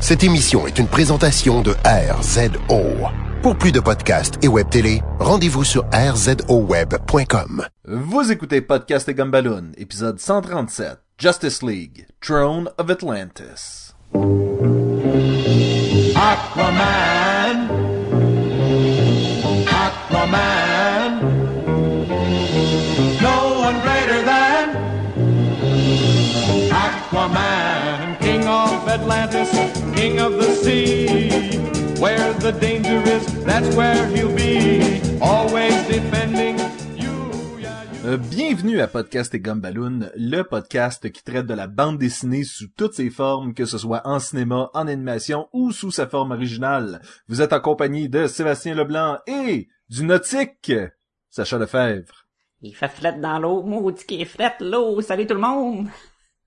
Cette émission est une présentation de RZO. Pour plus de podcasts et web télé, rendez-vous sur rzoweb.com. Vous écoutez Podcast et Gumballoon, épisode 137, Justice League, Throne of Atlantis. Aquaman. Aquaman. No one greater than Aquaman. King of Atlantis, king of the sea. Where the danger is, that's where he'll be. Always defending you. yeah, you. Euh, bienvenue à Podcast et Gumballoon, le podcast qui traite de la bande dessinée sous toutes ses formes, que ce soit en cinéma, en animation ou sous sa forme originale. Vous êtes en compagnie de Sébastien Leblanc et du nautique, Sacha Lefebvre. Il fait flette dans l'eau, maudit qui est flette l'eau, salut tout le monde!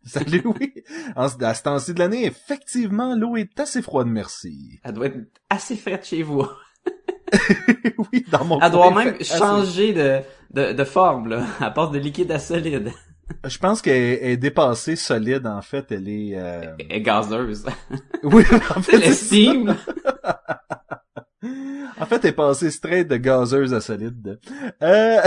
Salut, oui. En, à ce temps-ci de l'année, effectivement, l'eau est assez froide, merci. Elle doit être assez frette chez vous. oui, dans mon Elle doit même assez- changer de, de, de forme, là. Elle passe de liquide à solide. Je pense qu'elle est dépassée solide, en fait. Elle est... euh, Elle est gazeuse. Oui, en fait, C'est le steam. En fait, elle est passée straight de gazeuse à solide. Euh,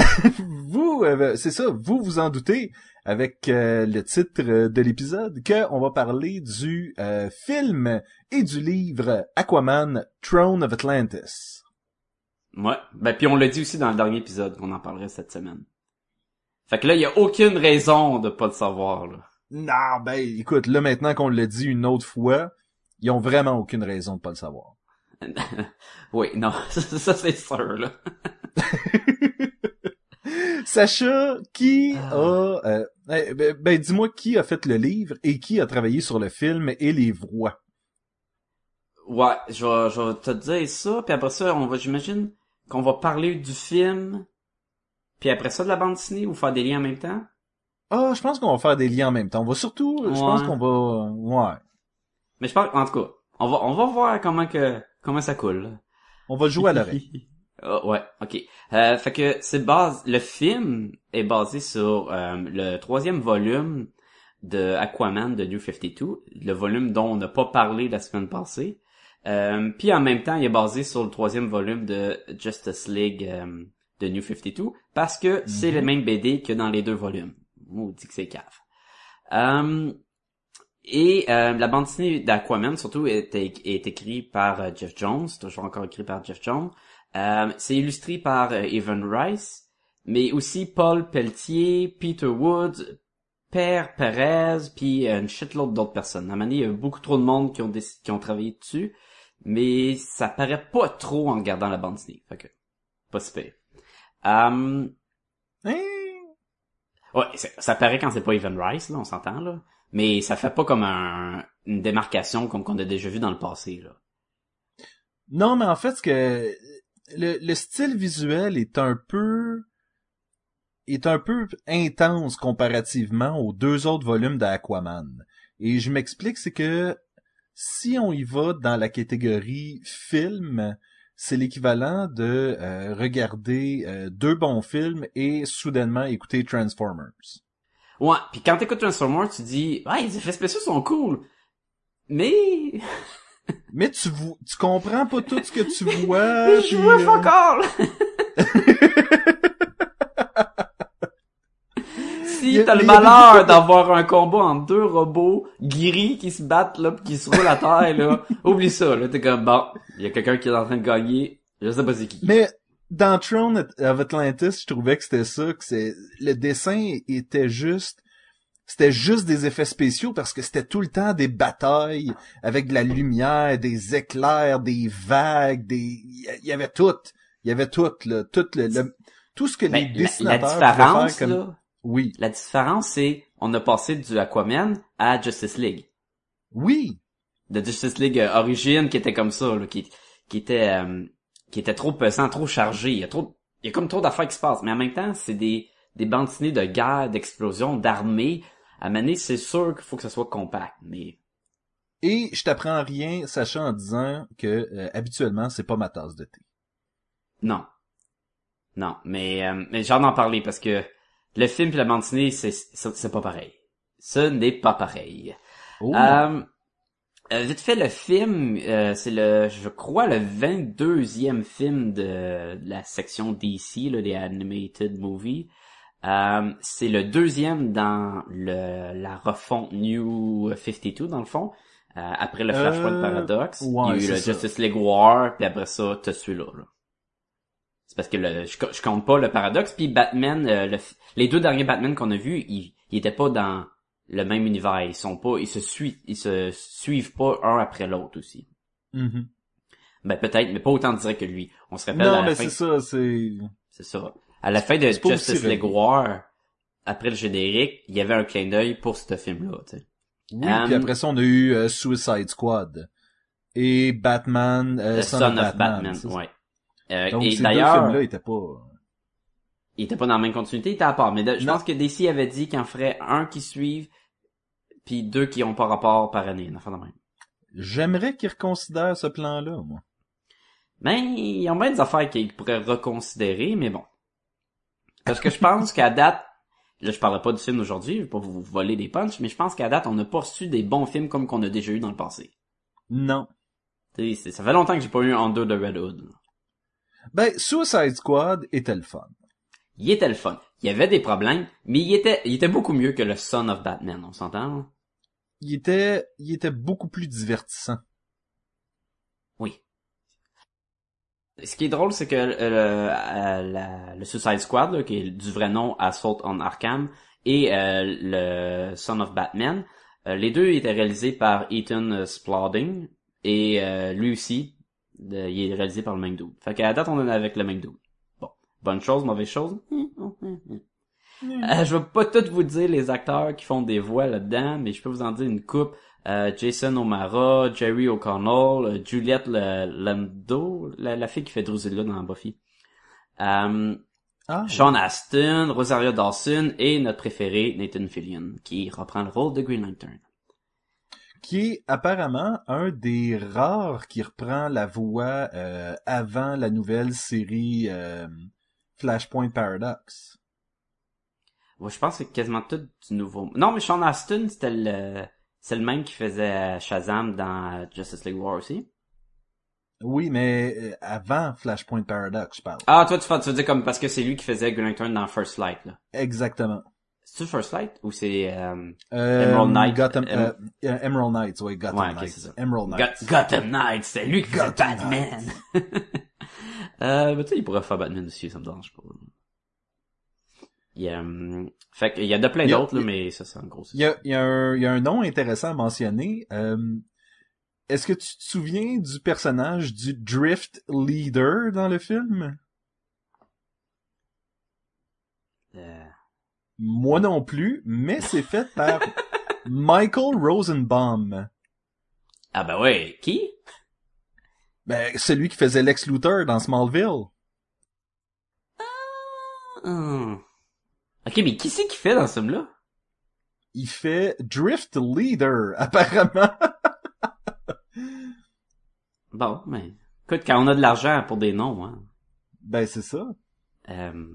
vous, euh, c'est ça, vous vous en doutez avec euh, le titre de l'épisode que on va parler du euh, film et du livre Aquaman Throne of Atlantis. Ouais. Ben, puis on l'a dit aussi dans le dernier épisode qu'on en parlerait cette semaine. Fait que là, il y a aucune raison de pas le savoir, là. Non, ben écoute, là maintenant qu'on l'a dit une autre fois, ils ont vraiment aucune raison de pas le savoir. oui, non, ça c'est sûr, là. Sacha, qui Ah. a... euh, eh, ben, ben, dis-moi qui a fait le livre et qui a travaillé sur le film et les voix. Ouais, je vais, je vais te dire ça, puis après ça, on va, j'imagine qu'on va parler du film, puis après ça de la bande dessinée, ou faire des liens en même temps? Ah, je pense qu'on va faire des liens en même temps. On va surtout, je pense qu'on va, ouais, Mais je pense, en tout cas, on va, on va voir comment que, comment ça coule. on va jouer à l'oreille. Ah, ouais, ok. Euh, fait que c'est base, le film est basé sur euh, le troisième volume de Aquaman de New 52, le volume dont on n'a pas parlé la semaine passée. Euh, puis en même temps, il est basé sur le troisième volume de Justice League euh, de New 52 parce que c'est le même BD que dans les deux volumes. Maudit que c'est cave. Euh, et euh, la bande dessinée d'Aquaman, surtout, est, est écrite par Jeff Jones, toujours encore écrit par Jeff Jones. Euh, c'est illustré par euh, Evan Rice, mais aussi Paul Pelletier, Peter Woods, Père Perez, puis euh, une shitload d'autres personnes. À il y a beaucoup trop de monde qui ont, qui ont travaillé dessus, mais ça paraît pas trop en regardant la bande dessinée. Fait que, pas si pire. Hein? Ouais, ça paraît quand c'est pas Evan Rice, là, on s'entend, là. Mais ça fait pas comme un, une démarcation comme qu'on a déjà vu dans le passé, là. Non, mais en fait, ce que le, le style visuel est un peu est un peu intense comparativement aux deux autres volumes d'Aquaman. Et je m'explique, c'est que si on y va dans la catégorie film, c'est l'équivalent de euh, regarder euh, deux bons films et soudainement écouter Transformers. Ouais, puis quand t'écoutes Transformers, tu dis, ouais, les effets spéciaux sont cool. Mais, Mais tu tu comprends pas tout ce que tu vois. je puis, vois euh, fuck all! si t'as le malheur d'avoir un combat entre deux robots gris qui se battent, là, pis qui se roulent à terre, là, oublie ça, là, t'es comme, bon, il y a quelqu'un qui est en train de gagner, je sais pas c'est qui. Mais dans Throne of Atlantis, je trouvais que c'était ça, que c'est le dessin était juste c'était juste des effets spéciaux parce que c'était tout le temps des batailles avec de la lumière, des éclairs, des vagues, des il y avait tout, il y avait tout là, tout le, le- tout ce que Mais les la, la dessinateurs pouvaient différence, faire comme là, oui, la différence, c'est, on a passé du Aquaman à Justice League. oui, de Justice League euh, Origin qui était comme ça, là, qui, qui était euh, qui était trop pesant, trop chargé. Il y a trop, il y a comme trop d'affaires qui se passent. Mais en même temps, c'est des des bandes dessinées de guerre, d'explosion, d'armée. À Mané, c'est sûr qu'il faut que ça soit compact. Mais et je t'apprends rien sachant en disant que euh, habituellement c'est pas ma tasse de thé. non, non. Mais euh, mais j'ai hâte d'en parler parce que le film et la bande dessinée, c'est pas pareil. Ce n'est pas pareil. Oh. Euh, Euh, vite fait, le film, euh, c'est le, je crois, le 22e film de, de la section DC, là, des Animated Movies. Euh, c'est le deuxième dans le, la refonte New 52, dans le fond. Euh, après le Flashpoint Euh, Paradox, il y ouais, a eu le ça. Justice League War, puis après ça, t'as celui-là. Là. C'est parce que le, je, je compte pas le Paradox, puis Batman, euh, le les deux derniers Batman qu'on a vus, ils, ils étaient pas dans le même univers. Ils sont pas, ils se suivent, ils se suivent pas un après l'autre aussi. Mhm. Ben peut-être, mais pas autant direct que lui. On se rappelle à Non, la mais fin, c'est ça, c'est... c'est ça. À la fin de Justice League. War, après le générique, il y avait un clin d'œil pour ce film-là, tu sais. Oui, Um, puis après ça, on a eu euh, Suicide Squad. Et Batman, euh, The Son, Son, of Batman. Batman, ouais. Euh, Donc, et ces deux films-là étaient pas... il était pas dans la même continuité, il était à part. Mais de- je Non. pense que DC avait dit qu'il en ferait un qui suive, puis deux qui ont pas rapport par année, une affaire de même. J'aimerais qu'ils reconsidèrent ce plan-là, moi. Ben, ils ont bien des affaires qu'ils pourraient reconsidérer, mais bon. Parce que je pense qu'à date, là je parlerai pas du film d'aujourd'hui, je vais pas vous voler des punchs, mais je pense qu'à date, on n'a pas reçu des bons films comme qu'on a déjà eu dans le passé. Non. Tu sais, c'est- ça fait longtemps que j'ai pas eu un Under the Red Hood. Ben, Suicide Squad était le fun. Il était le fun. Il y avait des problèmes, mais il était, il était beaucoup mieux que le Son of Batman, on s'entend? Il était, il était beaucoup plus divertissant. Oui. Ce qui est drôle, c'est que euh, le, euh, la- le Suicide Squad, là, qui est du vrai nom Assault on Arkham, et euh, le Son of Batman, euh, les deux étaient réalisés par Ethan Spalding, et euh, lui aussi, de- il est réalisé par le même dude. Fait qu'à la date, on en est avec le même dude. Bon. Bonne chose, mauvaise chose? Hum, hum, hum. Euh, je vais pas tout vous dire les acteurs qui font des voix là-dedans, mais je peux vous en dire une coupe. Euh, Jason O'Mara, Jerry O'Connell, euh, Juliette Lando, la, la fille qui fait Drusilla dans Buffy. Euh, Ah, Sean Astin, Rosario Dawson et notre préféré Nathan Fillion, qui reprend le rôle de Green Lantern. qui est apparemment un des rares qui reprend la voix euh, avant la nouvelle série euh, Flashpoint Paradox. Ouais, je pense que c'est quasiment tout du nouveau. Non, mais Sean Astin, c'était le, c'est le même qui faisait Shazam dans euh, Justice League War aussi? Oui, mais euh, avant Flashpoint Paradox, je parle. Ah, toi, tu, tu veux dire comme parce que c'est lui qui faisait Green Lantern dans First Light, là. Exactement. C'est-tu First Light ou c'est euh, Euh, Emerald Knight? Gotham, Em- euh, euh, Emerald Knights, oui, Gotham Ouais, c'est ça. Emerald Knights. Got- Gotham Knight? C'est lui qui faisait Gotham Batman. euh, mais tu sais, il pourrait faire Batman aussi, ça me dérange pas. Il y a, hum, fait qu'il y a de plein d'autres, mais ça, c'est en gros. Il y a, il y, a un- il y a un nom intéressant à mentionner. Euh, Est-ce que tu te souviens du personnage du Drift Leader dans le film? Euh, Moi non plus, mais c'est fait par Michael Rosenbaum. Ah ben ouais, qui? Ben, celui qui faisait Lex Luthor dans Smallville. Hum. Ok, mais qui c'est qui fait dans ce film-là? Il fait Drift Leader, apparemment. Bon, mais... Écoute, quand on a de l'argent pour des noms, hein. ben, c'est ça. Euh,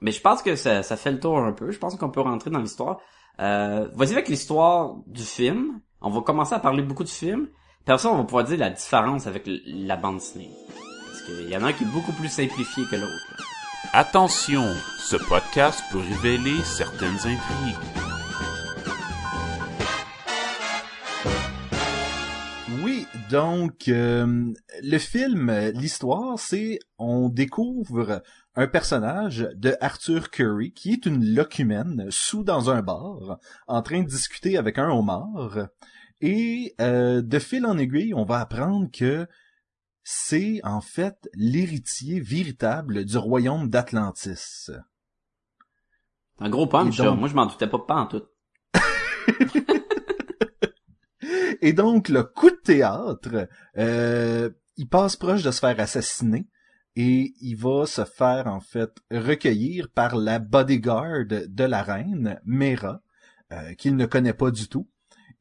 Mais je pense que ça, ça fait le tour un peu. Je pense qu'on peut rentrer dans l'histoire. Euh, Vas-y avec l'histoire du film. On va commencer à parler beaucoup du film. Puis après ça, on va pouvoir dire la différence avec la bande dessinée. Parce qu'il y en a un qui est beaucoup plus simplifié que l'autre. Attention, ce podcast peut révéler certaines intrigues. Oui, donc euh, le film, l'histoire, c'est on découvre un personnage de Arthur Curry qui est une locumène sous dans un bar en train de discuter avec un homard et euh, de fil en aiguille, on va apprendre que c'est en fait l'héritier véritable du royaume d'Atlantis. Un gros punch, donc-. Moi, je m'en doutais pas pas en tout. Et donc, le coup de théâtre, euh, il passe proche de se faire assassiner et il va se faire, en fait, recueillir par la bodyguard de la reine, Mera, euh, qu'il ne connaît pas du tout.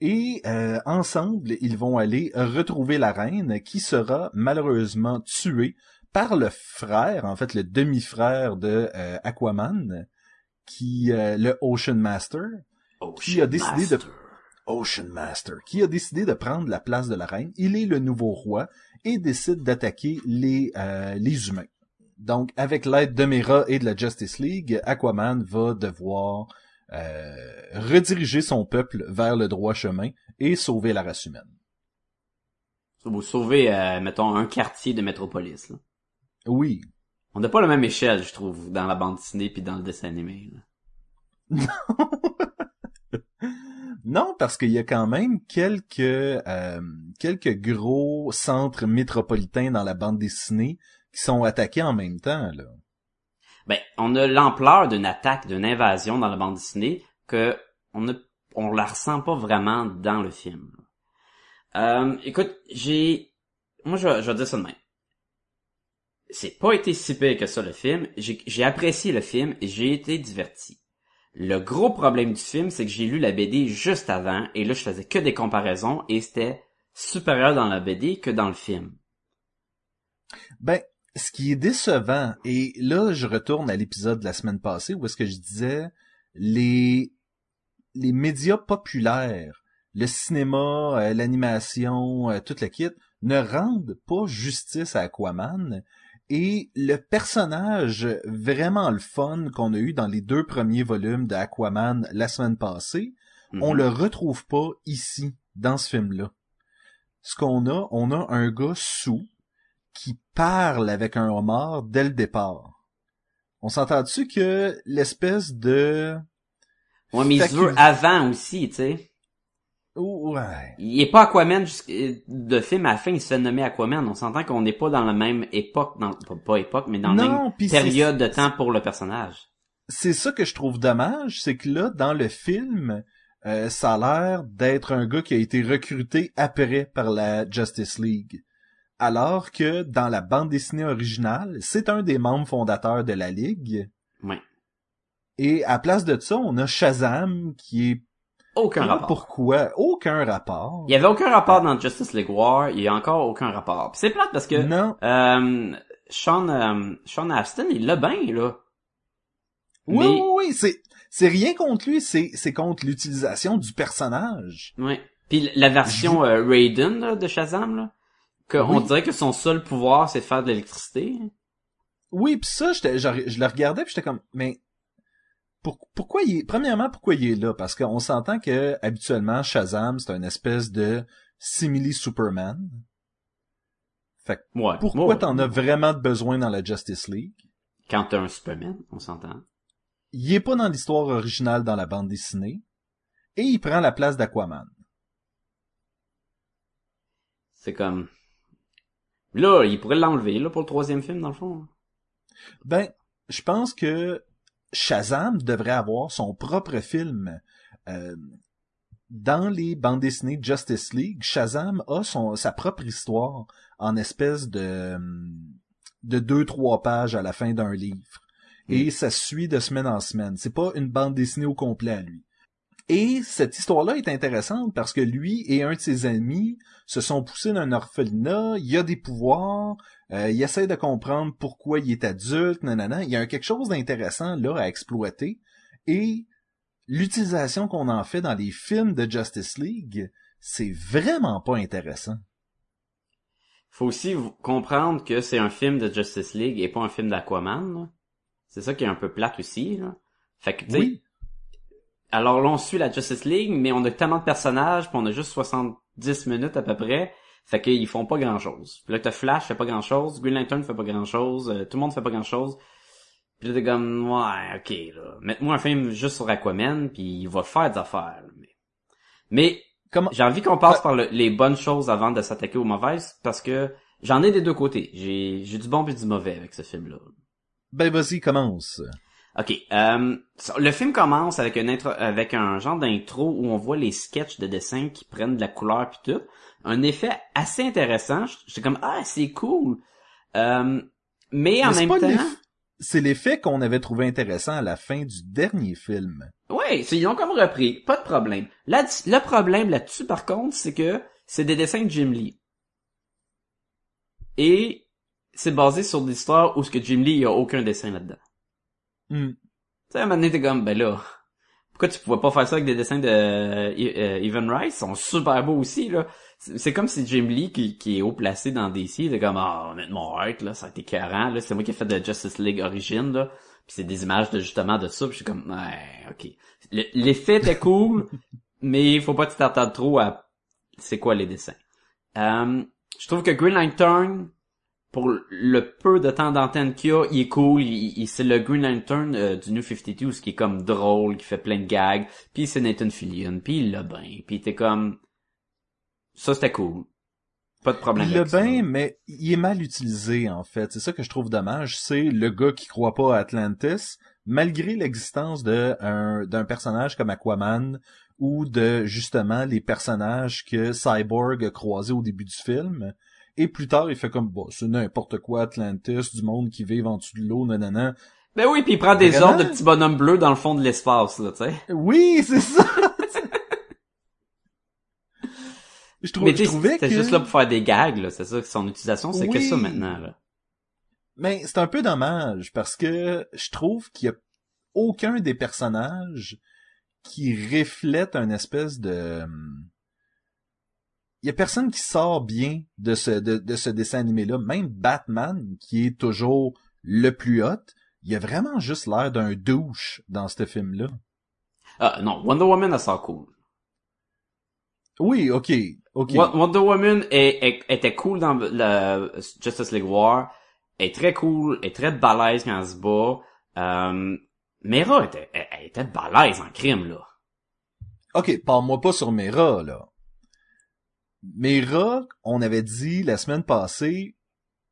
Et euh, ensemble, ils vont aller retrouver la reine qui sera malheureusement tuée par le frère, en fait le demi-frère de euh, Aquaman, qui euh, le Ocean Master, Oh, Qui a décidé de- Ocean Master, qui a décidé de prendre la place de la reine. Il est le nouveau roi et décide d'attaquer les, euh, les humains. Donc, avec l'aide de Mera et de la Justice League, Aquaman va devoir euh, rediriger son peuple vers le droit chemin et sauver la race humaine. Vous sauvez, euh, mettons, un quartier de métropolis. Là. Oui. On n'a pas la même échelle, je trouve, dans la bande dessinée puis dans le dessin animé. là. Non, parce qu'il y a quand même quelques euh, quelques gros centres métropolitains dans la bande dessinée qui sont attaqués en même temps. Là. Ben, on a l'ampleur d'une attaque, d'une invasion dans la bande dessinée que on ne, on la ressent pas vraiment dans le film. Euh, écoute, j'ai, moi je, vais- je vais dire ça de même. C'est pas été si pire que ça le film. J'ai j'ai apprécié le film et j'ai été diverti. Le gros problème du film, c'est que j'ai lu la BD juste avant et là je faisais que des comparaisons et c'était supérieur dans la BD que dans le film. Ben, ce qui est décevant, et là je retourne à l'épisode de la semaine passée où est-ce que je disais les les médias populaires, le cinéma, euh, l'animation, euh, toute la kit, ne rendent pas justice à Aquaman. Et le personnage vraiment le fun qu'on a eu dans les deux premiers volumes de Aquaman la semaine passée, on Mhm. le retrouve pas ici, dans ce film-là. Ce qu'on a, on a un gars sous qui parle avec un homard dès le départ. On s'entend dessus que l'espèce de... Ouais, mais il se veut facu- avant aussi, tu sais. Ouais. Il est pas Aquaman de film à la fin, il se fait nommer Aquaman. On s'entend qu'on n'est pas dans la même époque, dans, pas, époque, mais dans la Non, même pis c'est- période de temps pour le personnage. C'est ça que je trouve dommage, c'est que là, dans le film, euh, ça a l'air d'être un gars qui a été recruté après par la Justice League. Alors que dans la bande dessinée originale, c'est un des membres fondateurs de la Ligue. Ouais. Et à place de ça, on a Shazam qui est Aucun rapport. pourquoi aucun rapport. Il y avait aucun rapport dans Justice League War, il y a encore aucun rapport. C'est plate parce que Non. euh, Sean, euh, Sean Astin, il l'a bien, là. Oui, Mais- oui, oui, c'est c'est rien contre lui, c'est c'est contre l'utilisation du personnage. Ouais. Puis la version euh, Raiden là, de Shazam, là, que on Oui. dirait que son seul pouvoir, c'est de faire de l'électricité. Oui, puis ça, j'étais- je, je le regardais, puis j'étais comme, mais pour- pourquoi il est, premièrement, pourquoi il est là? Parce qu'on s'entend que habituellement, Shazam, c'est une espèce de simili Superman. Fait que Ouais. pourquoi Ouais. t'en as vraiment besoin dans la Justice League? Quand t'as un Superman, on s'entend. Il est pas dans l'histoire originale dans la bande dessinée, et il prend la place d'Aquaman. C'est comme... Là, il pourrait l'enlever, là, pour le troisième film, dans le fond. Ben, je pense que Shazam devrait avoir son propre film. Euh, dans les bandes dessinées Justice League, Shazam a son, sa propre histoire en espèce de, de deux, trois pages à la fin d'un livre. Et ça suit de semaine en semaine. C'est pas une bande dessinée au complet à lui. Et cette histoire-là est intéressante parce que lui et un de ses amis se sont poussés dans un orphelinat, il a des pouvoirs, euh, il essaie de comprendre pourquoi il est adulte, nanana. Il y a quelque chose d'intéressant là à exploiter. Et l'utilisation qu'on en fait dans les films de Justice League, c'est vraiment pas intéressant. Faut aussi comprendre que c'est un film de Justice League et pas un film d'Aquaman. C'est ça qui est un peu plate aussi, là. Fait que, tu sais, Oui. Alors là, on suit la Justice League, mais on a tellement de personnages, puis on a juste 70 minutes à peu près, fait qu'ils font pas grand-chose. Puis là, t'as Flash fait pas grand-chose, Green Lantern fait pas grand-chose, euh, tout le monde fait pas grand-chose. Puis là, t'es comme, ouais, ok, là, mets-moi un film juste sur Aquaman, puis il va faire des affaires. là. Mais, mais Comment, j'ai envie qu'on passe par le- les bonnes choses avant de s'attaquer aux mauvaises, parce que j'en ai des deux côtés. J'ai j'ai du bon et du mauvais avec ce film-là. ben vas-y, commence. Ok, euh, le film commence avec une intro, avec un genre d'intro où on voit les sketchs de dessin qui prennent de la couleur puis tout, un effet assez intéressant. J'étais comme ah c'est cool, euh, mais en Mais même temps, C'est l'effet qu'on avait trouvé intéressant à la fin du dernier film. ouais, c'est- ils ont comme repris, pas de problème. Là, le problème là-dessus par contre, c'est que c'est des dessins de Jim Lee et c'est basé sur des histoires où ce que Jim Lee il y a aucun dessin là-dedans. Hmm. Tu sais, à un moment donné, t'es comme, ben là, pourquoi tu pouvais pas faire ça avec des dessins de euh, euh, Evan Rice? Ils sont super beaux aussi, là. C'est comme si Jim Lee, qui, qui est haut placé dans DC, il est comme, ah, honnêtement, art, là, ça a été carrant, là. C'est moi qui ai fait de Justice League Origin, là. Puis c'est des images de, justement, de ça, puis je suis comme, ouais, ok. Le- L'effet était cool, mais il faut pas que tu t'attardes trop à c'est quoi les dessins. Euh, je trouve que Green Lantern, pour le peu de temps d'antenne qu'il y a, il est cool. Il, il- c'est le Green Lantern euh, du New 52, ce qui est comme drôle, qui fait plein de gags. Puis c'est Nathan Fillion, puis il l'a bien. Puis t'es comme... Ça, c'était cool. Pas de problème Il l'a bien, mais il est mal utilisé, en fait. C'est ça que je trouve dommage. C'est le gars qui croit pas à Atlantis, malgré l'existence d'un personnage comme Aquaman ou de, justement, les personnages que Cyborg a croisés au début du film. Et plus tard, il fait comme, bon, c'est n'importe quoi, Atlantis, du monde qui vit en dessous de l'eau, nanana. Ben oui, puis il prend des ordres de petits bonhommes bleus dans le fond de l'espace, là, tu sais. Oui, c'est ça! je, trou- Mais je trouvais c'était que... juste là pour faire des gags, là. C'est ça, son utilisation, c'est que ça maintenant, là. Mais c'est un peu dommage parce que je trouve qu'il y a aucun des personnages qui reflète un espèce de il y a personne qui sort bien de ce de, de ce dessin animé là, même Batman qui est toujours le plus hot, il a vraiment juste l'air d'un douche dans ce film là. Ah, non, Wonder Woman, elle sort cool. Oui, OK, OK. Wo- Wonder Woman est, est- était cool dans le Justice League War, est très cool, est très balèze quand elle se bat. Euh, Mera était, elle, elle était balèze en crime, là. OK, parle-moi pas sur Mera, là. Mera, on avait dit la semaine passée,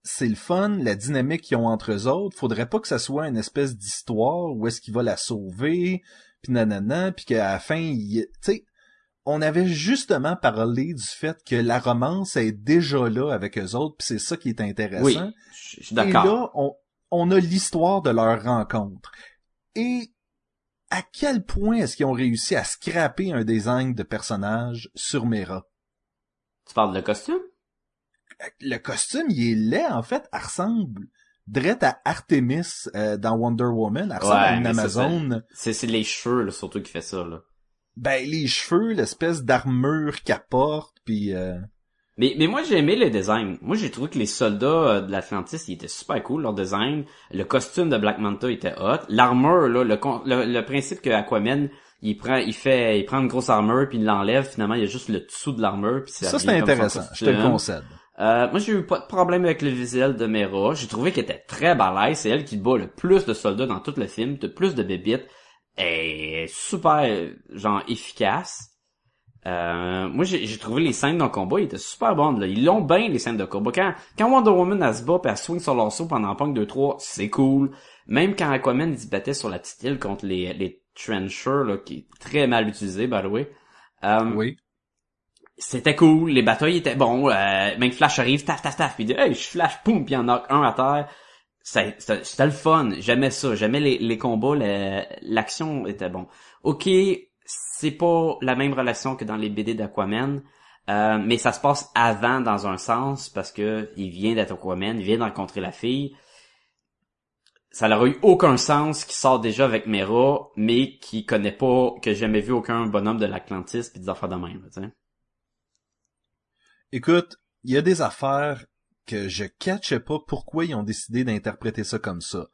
c'est le fun, la dynamique qu'ils ont entre eux autres. Faudrait pas que ça soit une espèce d'histoire où est-ce qu'il va la sauver, puis nanana, puis qu'à la fin, il... tu sais, on avait justement parlé du fait que la romance est déjà là avec eux autres, puis c'est ça qui est intéressant. Oui, je suis Et d'accord. là, on, on a l'histoire de leur rencontre. Et à quel point est-ce qu'ils ont réussi à scraper un design de personnage sur Mera? Tu parles de costume? Le costume, il est laid, en fait. Elle ressemble drette à Artemis euh, dans Wonder Woman. Elle ressemble Ouais, à une Amazone. C'est, c'est les cheveux, là, surtout, qui fait ça, là. Ben, les cheveux, l'espèce d'armure qu'elle porte, puis... euh, Mais, mais moi, j'ai aimé le design. Moi, j'ai trouvé que les soldats euh, de l'Atlantis, ils étaient super cool, leur design. Le costume de Black Manta était hot. L'armure, là, le, le, le principe que Aquaman, il prend, il fait, il prend une grosse armure, puis il l'enlève, finalement, il y a juste le dessous de l'armure, puis Ça, c'est intéressant. Je te le costume. concède. Euh, moi, j'ai eu pas de problème avec le visuel de Mera. J'ai trouvé qu'elle était très balèze. C'est elle qui bat le plus de soldats dans tout le film, de plus de bébites. Est super, genre, efficace. Euh, moi, j'ai trouvé les scènes de combat, ils étaient super bonnes. Là. Ils l'ont bien, les scènes de combat. Quand, quand Wonder Woman, elle se bat, puis elle swing sur saut pendant Punk 2-3, c'est cool. Même quand Aquaman, il se battait sur la petite île contre les, les Trenchers, là, qui est très mal utilisé, by the way. Euh, Oui. c'était cool, les batailles étaient bons, euh, même Flash arrive, taf, taf, taf, puis il dit, hey, je flash, poum, puis il y en a un à terre. Ça- C'était le fun, j'aimais ça, j'aimais les, les combats, l'action était bon. Ok, c'est pas la même relation que dans les BD d'Aquaman, euh, mais ça se passe avant dans un sens, parce que il vient d'être Aquaman, il vient de rencontrer la fille. Ça n'aurait eu aucun sens qui sort déjà avec Mera, mais qui connaît pas, que j'ai jamais vu aucun bonhomme de l'Atlantis pis des affaires de même, tu sais. Écoute, il y a des affaires que je catchais pas pourquoi ils ont décidé d'interpréter ça comme ça.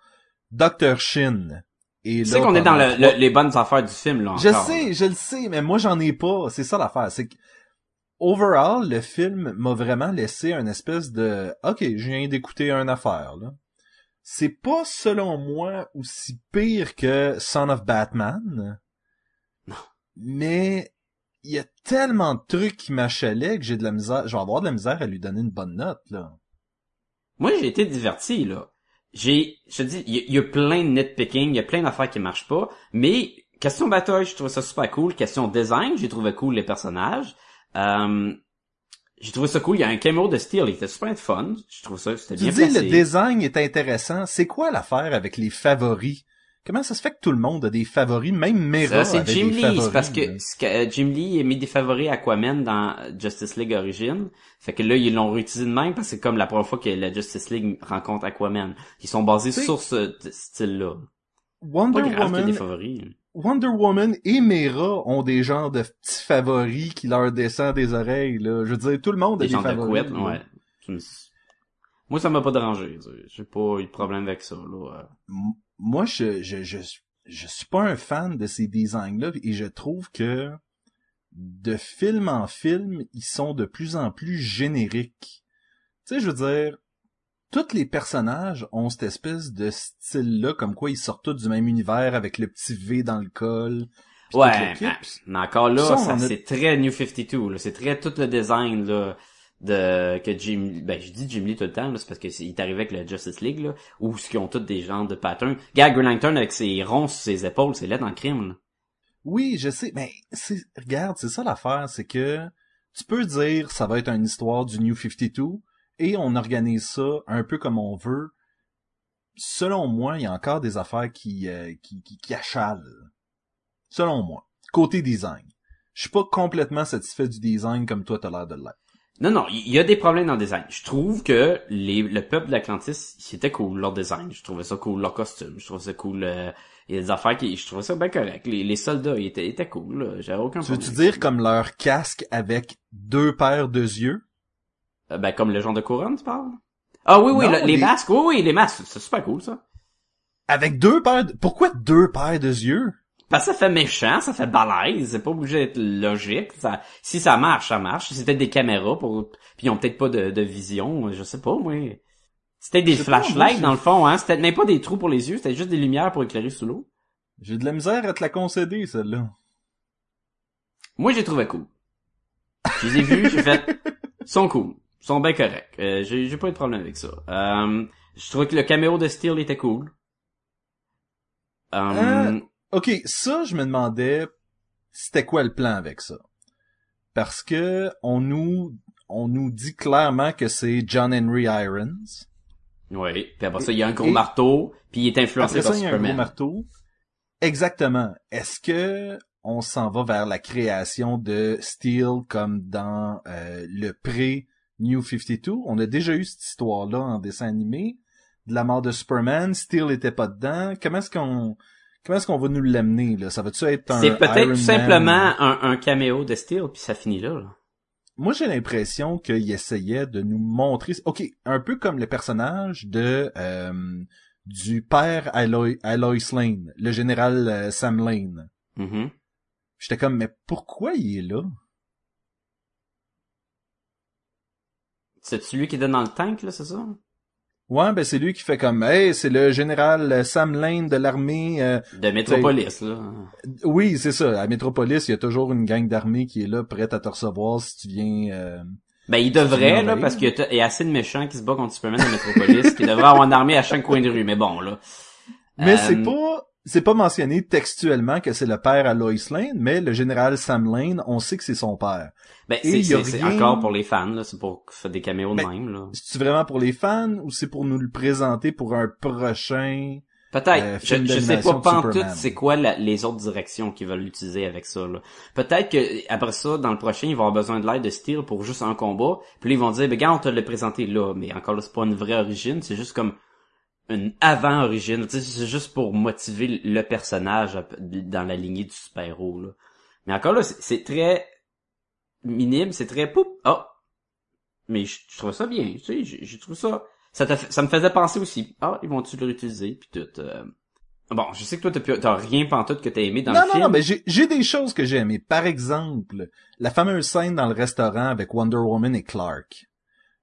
Dr. Shin. Et Tu sais qu'on est dans le- le- les bonnes affaires du film, là, Je sais, je le sais, mais moi j'en ai pas. C'est ça l'affaire. C'est que, overall, le film m'a vraiment laissé un espèce de, ok, je viens d'écouter une affaire, là. C'est pas, selon moi, aussi pire que Son of Batman. Non. Mais, il y a tellement de trucs qui m'achalaient que j'ai de la misère, je vais avoir de la misère à lui donner une bonne note, là. Moi, j'ai été diverti, là. J'ai, je te dis, il y, a- il y a plein de nitpicking, il y a plein d'affaires qui marchent pas, mais question bataille, je trouve ça super cool. Question design, j'ai trouvé cool les personnages. Euh, j'ai trouvé ça cool. Il y a un cameo de Steel, il était super fun. Je trouve ça, c'était Tu bien dis placé. le design est intéressant. C'est quoi l'affaire avec les favoris? Comment ça se fait que tout le monde a des favoris, même Mera Ça, c'est Jim des Lee. C'est parce que, euh, Jim Lee a mis des favoris à Aquaman dans Justice League Origin. Fait que là, ils l'ont réutilisé de même parce que c'est comme la première fois que la Justice League rencontre Aquaman. Ils sont basés Tu sur ce style-là. Wonder Woman, des favoris. Wonder Woman et Mera ont des genres de petits favoris qui leur descendent des oreilles, là. Je veux dire, tout le monde a Des des de favoris. couette, là. ouais. Moi, ça m'a pas dérangé. J'ai pas eu de problème avec ça, là. euh. Moi, je, je, je, je suis pas un fan de ces designs-là et je trouve que de film en film, ils sont de plus en plus génériques. Tu sais, je veux dire, tous les personnages ont cette espèce de style-là, comme quoi ils sortent tous du même univers avec le petit V dans le col. Ouais, toute l'équipe. mais, mais encore là, Ça, a- c'est très New 52, là. C'est très tout le design, là, de, que Jim, ben, je dis Jim Lee tout le temps, là, c'est parce que c'est- il est arrivé avec le Justice League, là, où ce qui ont tous des genres de patterns. Gag Green Lantern avec ses ronds sur ses épaules, c'est là dans le crime, là. Oui, je sais, mais c'est, regarde, c'est ça l'affaire, c'est que tu peux dire ça va être une histoire du New 52 et on organise ça un peu comme on veut. Selon moi, il y a encore des affaires qui, euh, qui, qui, qui achalent. Selon moi. Côté design. Je suis pas complètement satisfait du design comme toi t'as l'air de l'être. Non, non, il y a des problèmes dans le design. Je trouve que les, le peuple d'Atlantis, c'était cool, leur design. Je trouvais ça cool, leur costume. Je trouvais ça cool, euh, il y a des affaires qui, je trouvais ça bien correct. Les, les soldats, ils étaient, ils étaient cool. J'avais aucun Tu problème. veux-tu dire comme leur casque avec deux paires de yeux? Euh, ben, comme le genre de couronne, tu parles? Ah oui, oui, Non, le- les les- masques, oui, oui, les masques, c'est super cool, ça. Avec deux paires de... Pourquoi deux paires de yeux? Parce que ça fait méchant, ça fait balèze, c'est pas obligé d'être logique. Ça, si ça marche, ça marche. C'était des caméras pour, puis ils ont peut-être pas de, de vision, je sais pas, moi. C'était des flashlights dans le fond, hein. C'était même pas des trous pour les yeux, c'était juste des lumières pour éclairer sous l'eau. J'ai de la misère à te la concéder, celle-là. Moi, j'ai trouvé cool. Je les ai vus, j'ai fait, ils sont cool, sont bien corrects. Euh, j'ai, j'ai pas eu de problème avec ça. Euh, je trouvais que le caméo de Steel était cool. Euh, Hein? OK, ça, je me demandais, c'était quoi le plan avec ça? Parce que on nous, on nous dit clairement que c'est John Henry Irons. Oui. Puis après ça, il y a un gros Et- marteau, puis il est influencé Après ça, par il y a un gros marteau. Exactement. Est-ce que on s'en va vers la création de Steel comme dans euh, le pré-New 52? On a déjà eu cette histoire-là en dessin animé. De la mort de Superman, Steel était pas dedans. Comment est-ce qu'on comment est-ce qu'on va nous l'amener là? Ça va-tu être un C'est peut-être tout simplement un, un caméo de Steel, puis ça finit là. là. Moi, j'ai l'impression qu'il essayait de nous montrer, ok, un peu comme le personnage de euh, du père Aloy, Alois Lane, le général euh, Sam Lane. Mhm. J'étais comme, mais pourquoi il est là? C'est celui qui est dans le tank, là, c'est ça? Ouais, ben c'est lui qui fait comme, hey, c'est le général euh, Sam Lane de l'armée. euh, De Metropolis, là. Oui, c'est ça. À Metropolis, il y a toujours une gang d'armée qui est là, prête à te recevoir si tu viens. euh, Ben, il devrait, là, parce qu'il y y a assez de méchants qui se battent contre Superman de Metropolis, qui devrait avoir une armée à chaque coin de rue, mais bon, là. Mais Euh, c'est pas c'est pas mentionné textuellement que c'est le père à Lois Lane, mais le général Sam Lane, on sait que c'est son père. Ben, c'est, rien- encore pour les fans, là, c'est pour faire des caméos de Ben, même, là. C'est vraiment pour les fans ou c'est pour nous le présenter pour un prochain Peut-être. euh, je, sais pas pantoute c'est quoi la- les autres directions qu'ils veulent utiliser avec ça, là. Peut-être que, après ça, dans le prochain, ils vont avoir besoin de l'aide de Steel pour juste un combat. Puis là, ils vont dire, ben, gars, on te l'a présenté là. Mais encore là, c'est pas une vraie origine. C'est juste comme une avant-origine. Tu sais, c'est juste pour motiver le personnage dans la lignée du super-héros, là. Mais encore là, c'est très minime, c'est très poup. Ah! Mais je, je trouve ça bien, tu sais, trouvé ça. Ça, me faisait penser aussi. Ah, ils vont-tu le réutiliser puis tout. euh. Bon, je sais que toi t'as rien pantoute que t'as aimé dans Non, le non, film. non, mais j'ai j'ai des choses que j'ai aimées. Par exemple, la fameuse scène dans le restaurant avec Wonder Woman et Clark.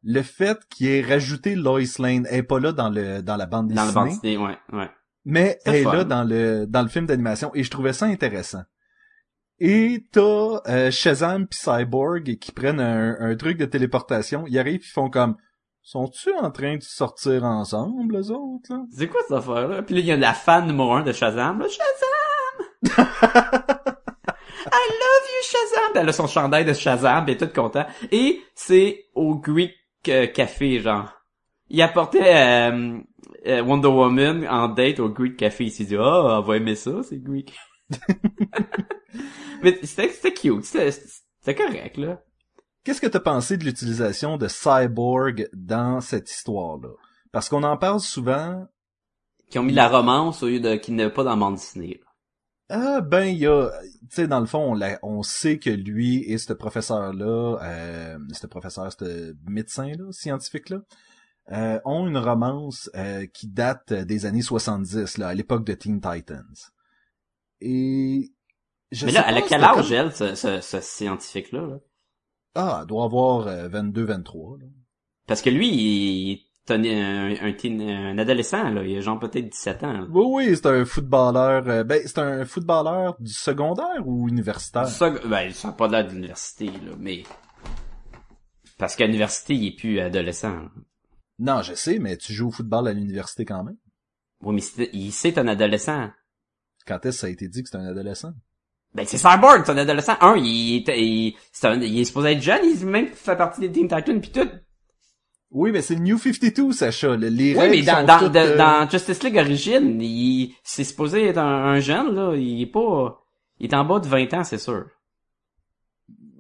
Le fait qu'il ait rajouté Lois Lane, elle est pas là dans le dans la bande dans dessinée, le bande dessinée, ouais, ouais. mais C'est elle est là dans le dans le film d'animation et je trouvais ça intéressant. Et t'as euh, Shazam pis Cyborg qui prennent un, un truc de téléportation, ils arrivent ils font comme sont-tu en train de sortir ensemble les autres là? C'est quoi cette affaire-là? Puis là, il y a la fan numéro un de Shazam. Là, Shazam! I love you, Shazam! Elle a son chandail de Shazam, elle est toute content. Et c'est au Greek Café, genre. Il apportait euh, euh, Wonder Woman en date au Greek Café. Il s'est dit, oh, on va aimer ça, c'est Greek. Mais c'était c'était cute, c'était correct, là. Qu'est-ce que t'as pensé de l'utilisation de Cyborg dans cette histoire-là? Parce qu'on en parle souvent. Qui ont mis de la romance au lieu de, qui n'est pas dans le là. Ah ben il y a tu sais dans le fond on, l'a- on sait que lui et ce professeur là euh, ce professeur ce médecin là scientifique là euh, ont une romance euh, qui date des années 70 là à l'époque de Teen Titans. Et je mais sais là, elle a quel âge, comme- elle, ce, ce, ce scientifique-là? là? Ah, elle doit avoir 22 23 là. Parce que lui, il est un, un, un teen- un adolescent, là. Il a genre peut-être 17 ans. là. Oui oui, c'est un footballeur euh, ben c'est un footballeur du secondaire ou universitaire? Ça, ben, ça n'a pas l'air de l'université, là, mais... Parce qu'à l'université, il est plus adolescent. là. Non, je sais mais tu joues au football à l'université quand même. Oui, mais c'est- il c'est un adolescent. Quand est-ce que ça a été dit que c'est un adolescent? Ben, c'est Cyborg, c'est un adolescent. Un, il est, il, c'est un, il est supposé être jeune, il même fait partie des Teen Titans pis tout. Oui, mais c'est le New 52, Sacha. Le- Les Oui, mais dans, sont dans, toutes, de- euh, dans Justice League Origin, il, c'est supposé être un, un jeune, là. Il est pas, il est en bas de 20 ans, c'est sûr.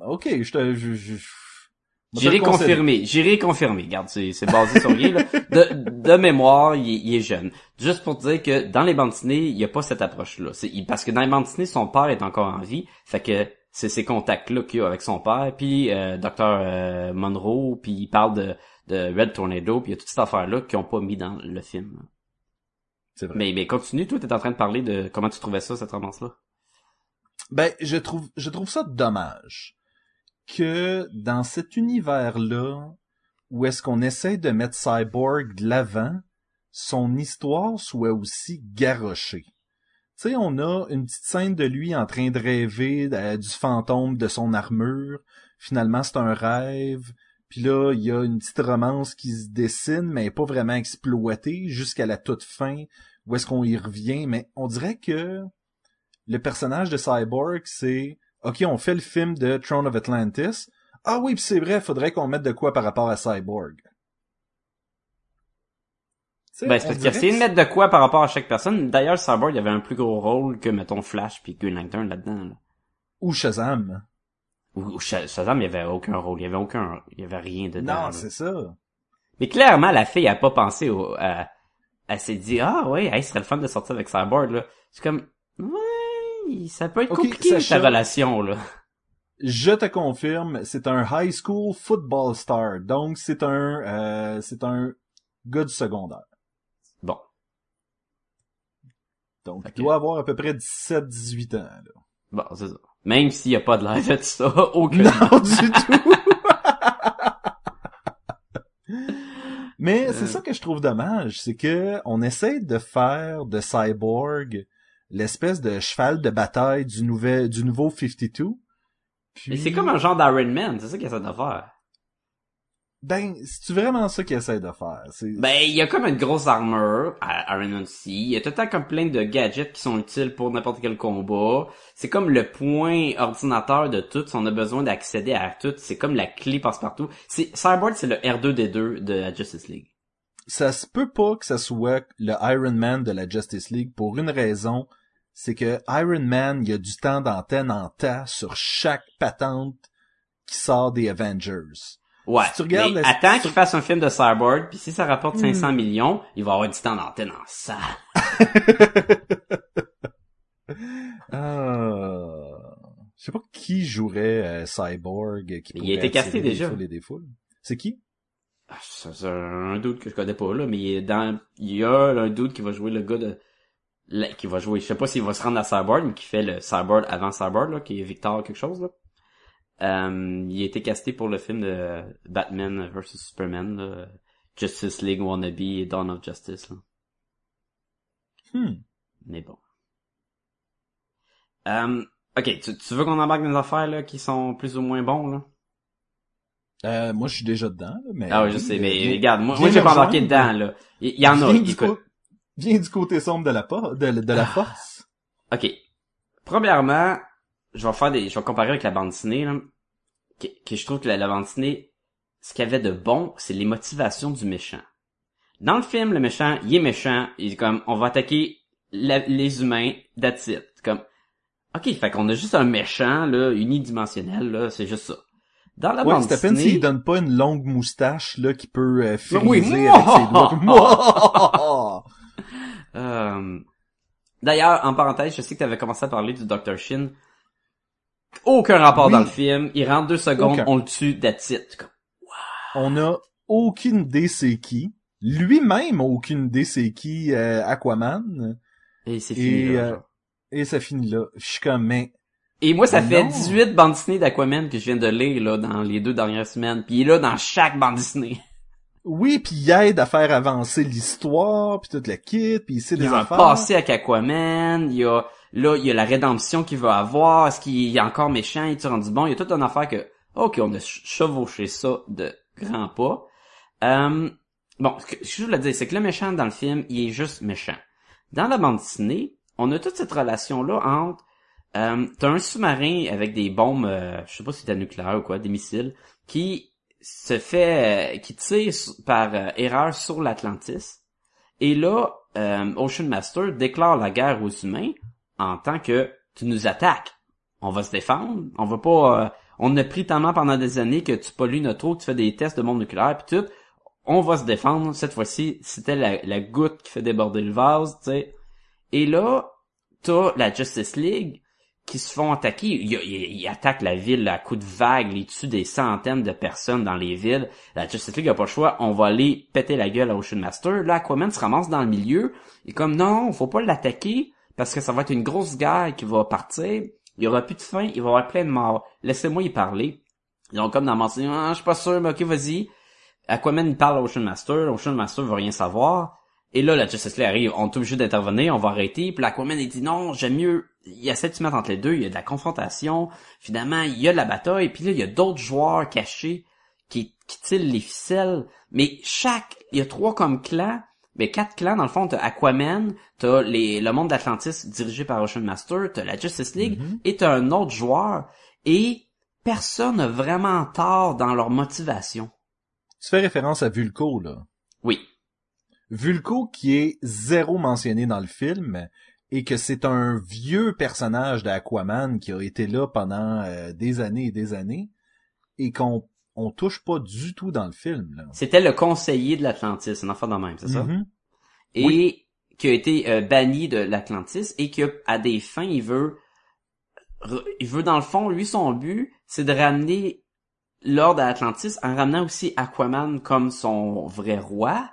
Ok, je te... Je, je, J'irai confirmer, j'irai confirmer. Regarde, c'est, c'est basé sur rien, là. De, de mémoire, il, est- il est jeune. Juste pour te dire que dans les bandes dessinées, il y a pas cette approche-là. C'est, il- parce que dans les bandes dessinées, son père est encore en vie. Fait que c'est ces contacts-là qu'il a avec son père. Puis, euh, Dr. Monroe, puis il parle de, de Red Tornado, puis il y a toute cette affaire-là qu'ils ont pas mis dans le film. C'est vrai. Mais, mais continue, toi, t'es en train de parler de comment tu trouvais ça, cette romance-là? Ben, je trouve, je trouve ça dommage que dans cet univers-là, où est-ce qu'on essaie de mettre Cyborg de l'avant, son histoire soit aussi garochée. Tu sais, on a une petite scène de lui en train de rêver euh, du fantôme de son armure. Finalement, c'est un rêve. Puis là, il y a une petite romance qui se dessine, mais pas vraiment exploitée jusqu'à la toute fin, où est-ce qu'on y revient. Mais on dirait que le personnage de Cyborg, c'est OK, on fait le film de Throne of Atlantis. Ah oui, puis c'est vrai, faudrait qu'on mette de quoi par rapport à Cyborg. Ben, c'est parce qu'il a essayé de mettre de quoi par rapport à chaque personne. D'ailleurs, Cyborg, il avait un plus gros rôle que, mettons, Flash puis Green Lantern là-dedans, là. Ou Shazam. Ou, ou Sha- Shazam, il y avait aucun rôle. Il y avait aucun, il y avait rien dedans. Non, c'est ça. Mais clairement, la fille a pas pensé au, à, elle s'est dit, ah ouais, hey, ce serait le fun de sortir avec Cyborg, là. C'est comme, ouais, ça peut être compliqué, Sacha. ta relation, là. Je te confirme, c'est un high school football star. Donc, c'est un, euh, c'est un gars du secondaire. Bon. Donc, il doit avoir à peu près 17-18 ans, là. Bon, c'est ça. Même s'il y a pas de l'air de ça, aucun. Non, du tout. Mais c'est Euh. ça que je trouve dommage, c'est que on essaie de faire de Cyborg l'espèce de cheval de bataille du nouvel du nouveau 52. Puis Mais c'est comme un genre d'Iron Man, c'est ça qu'il essaie de faire. Ben c'est vraiment ça qu'il essaie de faire? C'est Ben, il y a comme une grosse armure à Iron Man aussi. Il y a tout le temps comme plein de gadgets qui sont utiles pour n'importe quel combat. C'est comme le point ordinateur de tout. Si on a besoin d'accéder à tout, c'est comme la clé passe-partout. Cyborg, c'est le R2D2 de la Justice League. ça se peut pas que ça soit le Iron Man de la Justice League pour une raison, c'est que Iron Man, il y a du temps d'antenne en tas sur chaque patente qui sort des Avengers. Ouais. Si tu regardes mais la- attends qu'il fasse un film de Cyborg, puis si ça rapporte Hmm. 500 millions, il va avoir du temps d'antenne en ça. Ah. Je sais pas qui jouerait euh, Cyborg qui il a été casté déjà. C'est qui? Ah, C'est un doute que je connais pas là, mais il est dans, il y a un doute qui va jouer le gars de, qui va jouer, je sais pas s'il va se rendre à Cyborg, mais qui fait le Cyborg avant Cyborg, là, qui est Victor quelque chose, là. Euh, il a été casté pour le film de Batman vs Superman, là, Justice League Wannabe et Dawn of Justice, là. Hmm. Mais bon. Euh, ok, tu, tu veux qu'on embarque dans des affaires, là, qui sont plus ou moins bons, là? Euh, moi, je suis déjà dedans, mais... Ah oui, je sais, mais Viens- regarde, moi, moi j'ai pas embarqué dedans, là. Il y, en a, Viens du, écoute. co- viens du côté sombre de la, de, de la Ah. force. OK. Premièrement, je vais faire des, je vais comparer avec la bande dessinée, là, que, que je trouve que la, la bande dessinée, ce qu'il y avait de bon, c'est les motivations du méchant. Dans le film, le méchant, il est méchant, il est comme, on va attaquer la- les humains, that's it. Comme, OK, fait qu'on a juste un méchant, là, unidimensionnel, là, c'est juste ça. Dans la Ouais, bande c'est à peine dessinée... s'il donne pas une longue moustache, là, qui peut euh, friser Oui, avec ses doigts. Euh, D'ailleurs, en parenthèse, je sais que tu avais commencé à parler du Dr. Shin. Aucun rapport Oui. dans le film. Il rentre deux secondes, Aucun. on le tue, that's it. Comme, On a aucune idée c'est qui. Lui-même a aucune idée c'est qui euh, Aquaman. Et c'est fini. Et, là, euh, et ça finit là. Je suis comme, mais Et moi, ça fait non. 18 bandes dessinées d'Aquaman que je viens de lire là dans les deux dernières semaines. Puis il est là dans chaque bande dessinée. oui, puis il aide à faire avancer l'histoire, puis tout le kit, puis il sait Il des y a un affaires. passé avec Aquaman. Il y a là, il y a la rédemption qu'il va avoir. Est-ce qu'il est encore méchant? Il est rendu bon? Il y a toute une affaire que, ok, on a ch- chevauché ça de grands pas. Euh, bon, ce que je voulais dire, c'est que le méchant dans le film, il est juste méchant. Dans la bande dessinée, on a toute cette relation-là entre euh, t'as un sous-marin avec des bombes, euh, je sais pas si c'était nucléaire ou quoi, des missiles, qui se fait, euh, qui tire par erreur sur l'Atlantis. Et là, Ocean Master déclare la guerre aux humains en tant que tu nous attaques. On va se défendre. On va pas. euh, on a pris tellement pendant des années que tu pollues notre eau, tu fais des tests de bombes nucléaires puis tout. On va se défendre. Cette fois-ci, c'était la, goutte qui fait déborder le vase, tu sais. Et là, t'as la Justice League qui se font attaquer. Ils attaquent la ville à coups de vagues, ils tuent des centaines de personnes dans les villes. La Justice League a pas le choix, on va aller péter la gueule à Ocean Master. Là, Aquaman se ramasse dans le milieu. Et comme non, faut pas l'attaquer parce que ça va être une grosse guerre qui va partir. Il y aura plus de fin, il va y avoir plein de morts. Laissez-moi y parler. Ils ont comme dans le mention, ah, je suis pas sûr, mais ok, vas-y. Aquaman, parle à Ocean Master. Ocean Master veut rien savoir. Et là, la Justice League arrive, on est obligé d'intervenir, on va arrêter. Puis l'Aquaman, il dit non, j'aime mieux. Il essaie de se mettre entre les deux, il y a de la confrontation. Finalement, il y a de la bataille. Puis là, il y a d'autres joueurs cachés qui, qui tirent les ficelles. Mais chaque, il y a trois comme clans. Mais quatre clans, dans le fond, t'as Aquaman, t'as les, le monde d'Atlantis dirigé par Ocean Master, t'as la Justice League, et t'as un autre joueur. Et personne n'a vraiment tort dans leur motivation. Tu fais référence à Vulco, là. Oui. Vulco qui est zéro mentionné dans le film et que c'est un vieux personnage d'Aquaman qui a été là pendant euh, des années et des années et qu'on on touche pas du tout dans le film. C'était le conseiller de l'Atlantis, un enfant de même, c'est ça? Mhm. Et qui a été euh, banni de l'Atlantis et qui, à des fins, il veut... Il veut, dans le fond, lui, son but, c'est de ramener l'ordre à Atlantis en ramenant aussi Aquaman comme son vrai roi.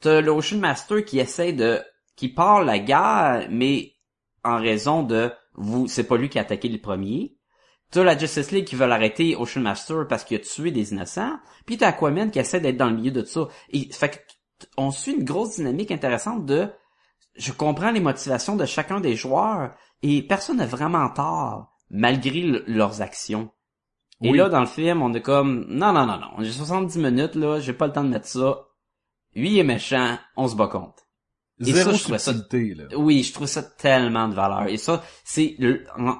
T'as l'Ocean Master qui essaie de... qui part la guerre, mais en raison de... vous C'est pas lui qui a attaqué le premier. T'as la Justice League qui veut l'arrêter Ocean Master parce qu'il a tué des innocents. Puis t'as Aquaman qui essaie d'être dans le milieu de ça. Et fait que on suit une grosse dynamique intéressante de je comprends les motivations de chacun des joueurs et personne n'a vraiment tort malgré le- leurs actions. Et là dans le film, on est comme non non non non, j'ai 70 minutes là, j'ai pas le temps de mettre ça. Lui il est méchant, on se bat contre. Et Zéro ça, je trouvais ça- là. Oui, je trouve ça tellement de valeur. Et ça, c'est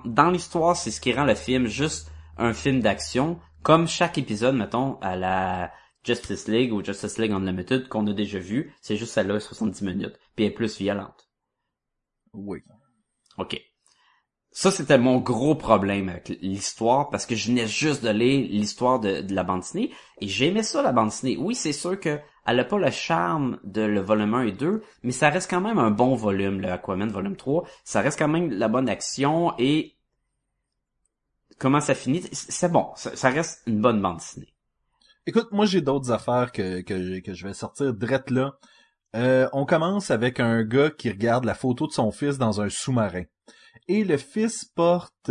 dans l'histoire, c'est ce qui rend le film juste un film d'action, comme chaque épisode, mettons, à la Justice League ou Justice League Unlimited qu'on a déjà vu. C'est juste celle-là, 70 minutes, puis elle est plus violente. Oui. Ok. Ça, c'était mon gros problème avec l'histoire, parce que je venais juste de lire l'histoire de, de la bande dessinée, et j'aimais ça, la bande dessinée. Oui, c'est sûr que elle a pas le charme de le volume 1 et 2, mais ça reste quand même un bon volume, le Aquaman volume 3. Ça reste quand même la bonne action, et comment ça finit, c'est bon. Ça, reste une bonne bande dessinée. Écoute, moi j'ai d'autres affaires que, que, que je vais sortir drette là. Euh, on commence avec un gars qui regarde la photo de son fils dans un sous-marin. Et le fils porte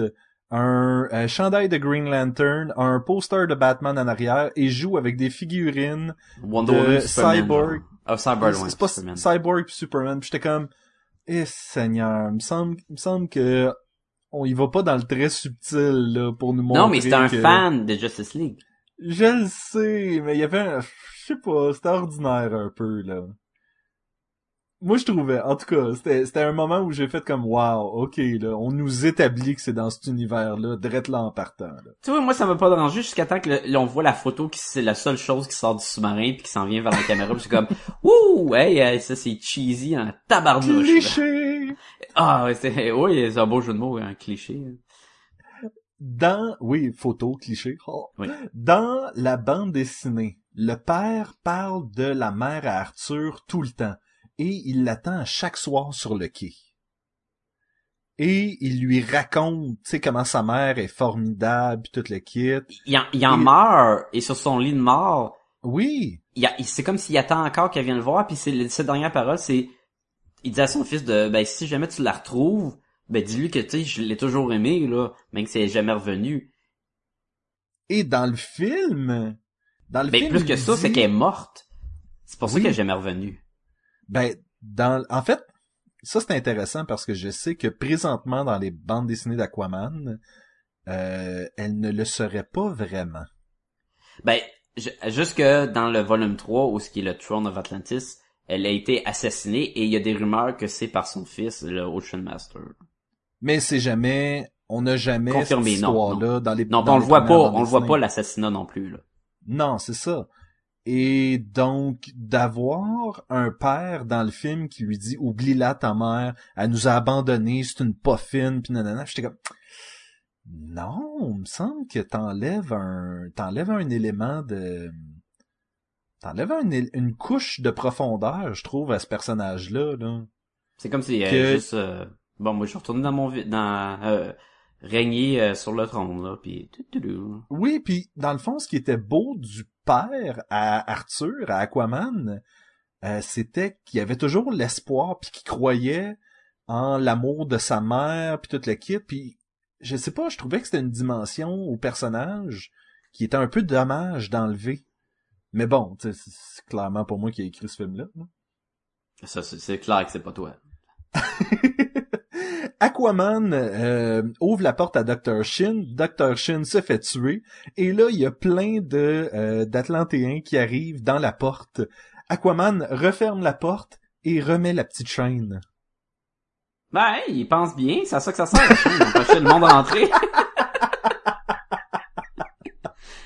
un, un chandail de Green Lantern, un poster de Batman en arrière et joue avec des figurines. Wonder De Woman, Cyborg. Ah, Cyborg, ouais, pas Superman. Cyborg puis Superman. J'étais comme, eh Seigneur, me semble, me semble que on y va pas dans le très subtil là pour nous montrer. Non, mais c'était un que- fan de Justice League. Je le sais, mais il y avait un... Je sais pas, c'était ordinaire un peu, là. Moi, je trouvais, en tout cas, c'était c'était un moment où j'ai fait comme, wow, ok, là, on nous établit que c'est dans cet univers-là, drette là en partant, là. Tu vois, moi, ça m'a pas dérangé jusqu'à temps que le- l'on voit la photo qui c'est la seule chose qui sort du sous-marin puis qui s'en vient vers la caméra puis c'est comme, ouh, hey, hey, ça c'est cheesy en tabarnouche. là. Cliché! Ah, ouais, c'est, oui, c'est un beau jeu de mots, un cliché. Dans, oui, photo, cliché. Oh. Oui. Dans la bande dessinée, le père parle de la mère à Arthur tout le temps. Et il l'attend chaque soir sur le quai. et il lui raconte, tu sais, comment sa mère est formidable, puis tout le kit. Il en, il en Et- meurt, et sur son lit de mort, Oui, il, c'est comme s'il attend encore qu'elle vienne le voir, puis c'est cette dernière parole, c'est, il dit à son fils de, ben, si jamais tu la retrouves, ben, dis-lui que, tu sais, je l'ai toujours aimé, là, même que c'est jamais revenu. et dans le film, dans le Ben, film, plus que ça, c'est qu'elle est morte. C'est pour ça qu'elle est jamais revenue. Ben, dans, en fait, ça c'est intéressant parce que je sais que présentement dans les bandes dessinées d'Aquaman, euh, elle ne le serait pas vraiment. Ben, ju- jusque dans le volume 3, où ce qui est le Throne of Atlantis, elle a été assassinée, et il y a des rumeurs que c'est par son fils, le Ocean Master. Mais c'est jamais, on n'a jamais Confirmé, cette non, histoire-là dans les. Non, dans on le les voit pas, on le voit pas l'assassinat non plus, là. Non, c'est ça. Et donc, d'avoir un père dans le film qui lui dit « Oublie-la, ta mère, elle nous a abandonnés, c'est une poffine, pis nanana », j'étais comme « Non, il me semble que t'enlèves un... t'enlèves un élément de... T'enlèves un une couche de profondeur, je trouve, à ce personnage-là, là. C'est comme si, euh, juste, euh, bon, moi, je suis retourné dans mon, dans, euh, régner euh, sur le trône, là, puis tout, tout, tout. Oui, puis dans le fond, ce qui était beau du père à Arthur, à Aquaman, euh, c'était qu'il avait toujours l'espoir, puis qu'il croyait en l'amour de sa mère, puis toute l'équipe, puis je sais pas, je trouvais que c'était une dimension au personnage qui était un peu dommage d'enlever. Mais bon, c'est clairement pour moi qui a écrit ce film-là. là. Ça, c'est c'est clair que c'est pas toi. Aquaman euh, ouvre la porte à Dr. Shin. Dr. Shin se fait tuer. Et là, il y a plein de euh, d'Atlantéens qui arrivent dans la porte. Aquaman referme la porte et remet la petite chaîne. Ben, hey, il pense bien, c'est à ça que ça sert, la chaîne, d'empêcher le monde rentrer.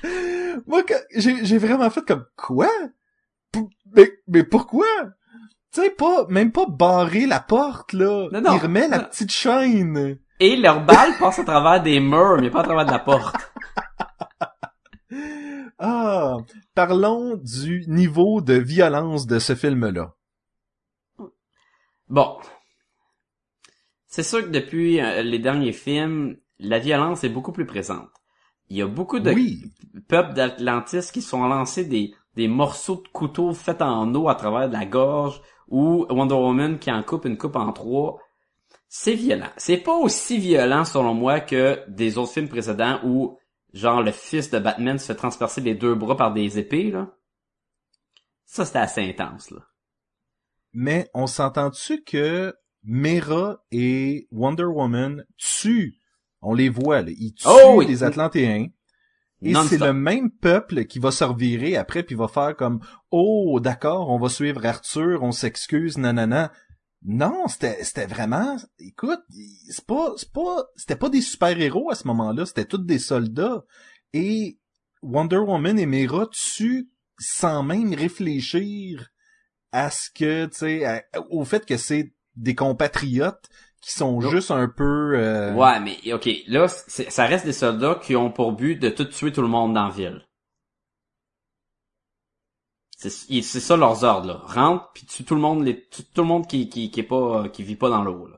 Moi, j'ai j'ai vraiment fait comme quoi? P- Mais mais pourquoi? Tu sais pas, même pas barrer la porte là. Non, non. il remet la petite chaîne. Et leur balle passe à travers des murs, mais pas à travers de la porte. Ah, parlons du niveau de violence de ce film-là. Bon. C'est sûr que depuis euh, les derniers films, la violence est beaucoup plus présente. Il y a beaucoup de Oui. peuples d'Atlantis qui sont lancés des, des morceaux de couteau faits en eau à travers de la gorge ou Wonder Woman qui en coupe une coupe en trois. C'est violent. C'est pas aussi violent selon moi que des autres films précédents où genre le fils de Batman se fait transpercer les deux bras par des épées là. Ça c'était assez intense là. Mais on s'entend-tu que Mera et Wonder Woman tuent, on les voit, là, ils tuent Oh les Atlantéens. Et c'est le même peuple qui va se revirer après puis va faire comme oh d'accord on va suivre Arthur on s'excuse nanana. Non c'était c'était vraiment écoute c'est pas c'est pas c'était pas des super héros à ce moment-là c'était tous des soldats. Et Wonder Woman et Mera tuent sans même réfléchir à ce que tu sais au fait que c'est des compatriotes qui sont juste un peu euh, Ouais, mais ok, là, ça reste des soldats qui ont pour but de tout tuer tout le monde dans la ville. C'est ça leurs ordres, là. Rentre, puis tue tout le monde, les, tue tout le monde qui, qui, qui est pas, qui vit pas dans l'eau, là.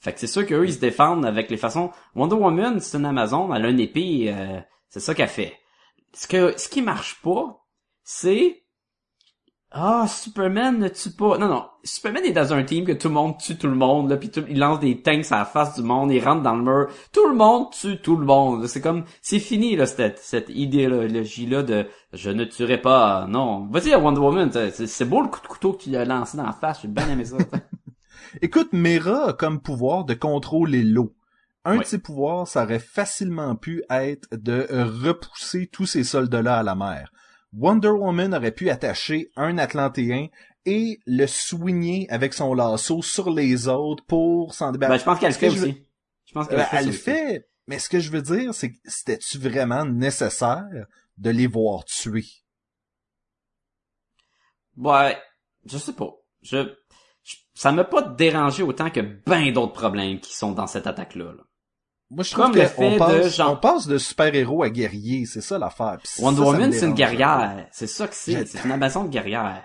Fait que c'est sûr qu'eux, ils se défendent avec les façons... Wonder Woman, c'est une Amazon, elle a une épée, euh, c'est ça qu'elle fait. Ce que, ce qui marche pas, c'est... Ah, Superman ne tue pas. Non, non. Superman est dans un team que tout le monde tue tout le monde, là, puis tout- il lance des tanks à la face du monde, il rentre dans le mur. Tout le monde tue tout le monde. C'est comme, c'est fini, là, cette, cette idéologie-là de je ne tuerai pas. Non. Vas-y, Wonder Woman, c'est beau le coup de couteau que tu as lancé dans la face, j'ai bien aimé ça. Écoute, Mera a comme pouvoir de contrôler l'eau. Un Oui. de ses pouvoirs, ça aurait facilement pu être de repousser tous ces soldats-là à la mer. Wonder Woman aurait pu attacher un Atlantéen et le soigner avec son lasso sur les autres pour s'en ben, je pense qu'elle le fait veux- aussi. Je pense qu'elle Ben, le fait. elle le fait, mais ce que je veux dire, c'est que c'était-tu vraiment nécessaire de les voir tuer? Ouais, je sais pas. Je, je- ça m'a pas dérangé autant que ben d'autres problèmes qui sont dans cette attaque-là. là. Moi, je trouve qu'on passe, genre- on passe de super-héros à guerrier, c'est ça l'affaire. Wonder ça, Woman, c'est une guerrière. C'est ça que c'est. C'est une Amazon de guerrière.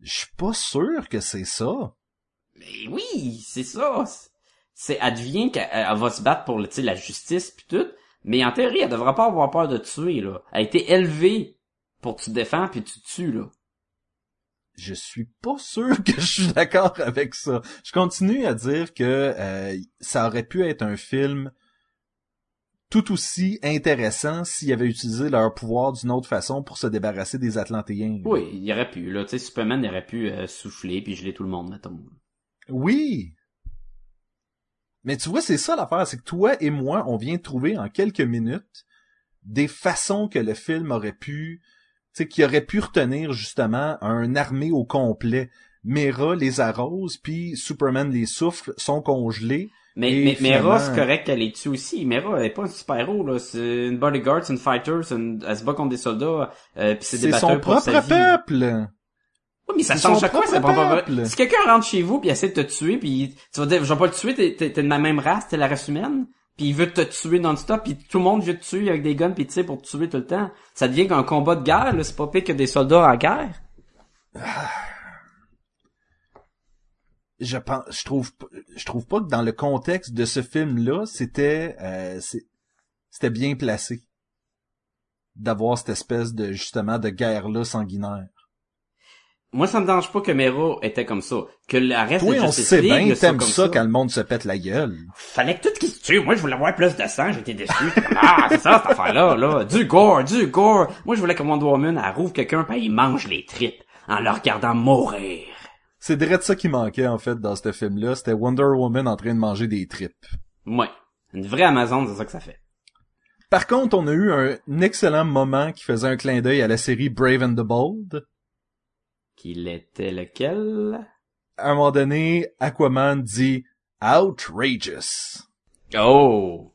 Je suis pas sûr que c'est ça. Mais oui, c'est ça. c'est advient qu'elle elle va se battre pour la justice puis tout, mais en théorie, elle devrait pas avoir peur de tuer là. Elle a été élevée pour tu te défends puis tu tues là. Je suis pas sûr que je suis d'accord avec ça. Je continue à dire que euh, ça aurait pu être un film tout aussi intéressant s'ils avaient utilisé leur pouvoir d'une autre façon pour se débarrasser des Atlantéens. Oui, il aurait pu là, tu sais, Superman il aurait pu euh, souffler puis geler tout le monde mettons. Oui. Mais tu vois, c'est ça l'affaire, c'est que toi et moi, on vient de trouver en quelques minutes des façons que le film aurait pu, sais, qui aurait pu retenir justement un armée au complet. Mera les arrose, puis Superman les souffle, sont congelés. Mais, mais finalement- Mera, c'est correct qu'elle les tue aussi. Mera, elle est pas un super-héros, là. C'est une bodyguard, c'est une fighter, c'est une... elle se bat contre des soldats, euh, pis c'est des C'est son batteurs pour sa propre vie. peuple. Oui, mais ça change à quoi, propre c'est pas vrai. peuple. Si quelqu'un rentre chez vous pis essaie de te tuer pis tu vas dire, je vais pas le tuer, t'es, t'es, t'es de ma même race, t'es la race humaine, pis il veut te tuer non-stop pis tout le monde veut te tuer avec des guns pis tu sais pour te tuer tout le temps. Ça devient qu'un combat de guerre, là. C'est pas pire que des soldats en guerre. Je pense, je trouve, je trouve pas que dans le contexte de ce film-là, c'était, euh, c'était bien placé d'avoir cette espèce de justement de guerre-là sanguinaire. Moi, ça me dérange pas que Mera était comme ça. Que le reste Toi, de on sait bien, t'aimes comme ça quand le monde se pète la gueule. Fallait que tout qui se tue. Moi, je voulais avoir plus de sang. J'étais déçu. Comme, ah, c'est ça, cette affaire-là, là. Du gore, du gore. Moi, je voulais que Wonder Woman, elle rouvre quelqu'un pis il mange les tripes en le regardant mourir. C'est direct ça qui manquait en fait dans ce film-là, c'était Wonder Woman en train de manger des tripes. Ouais. Une vraie Amazon, c'est ça que ça fait. Par contre, on a eu un excellent moment qui faisait un clin d'œil à la série Brave and the Bold. Qu'il était lequel? À un moment donné, Aquaman dit outrageous. Oh!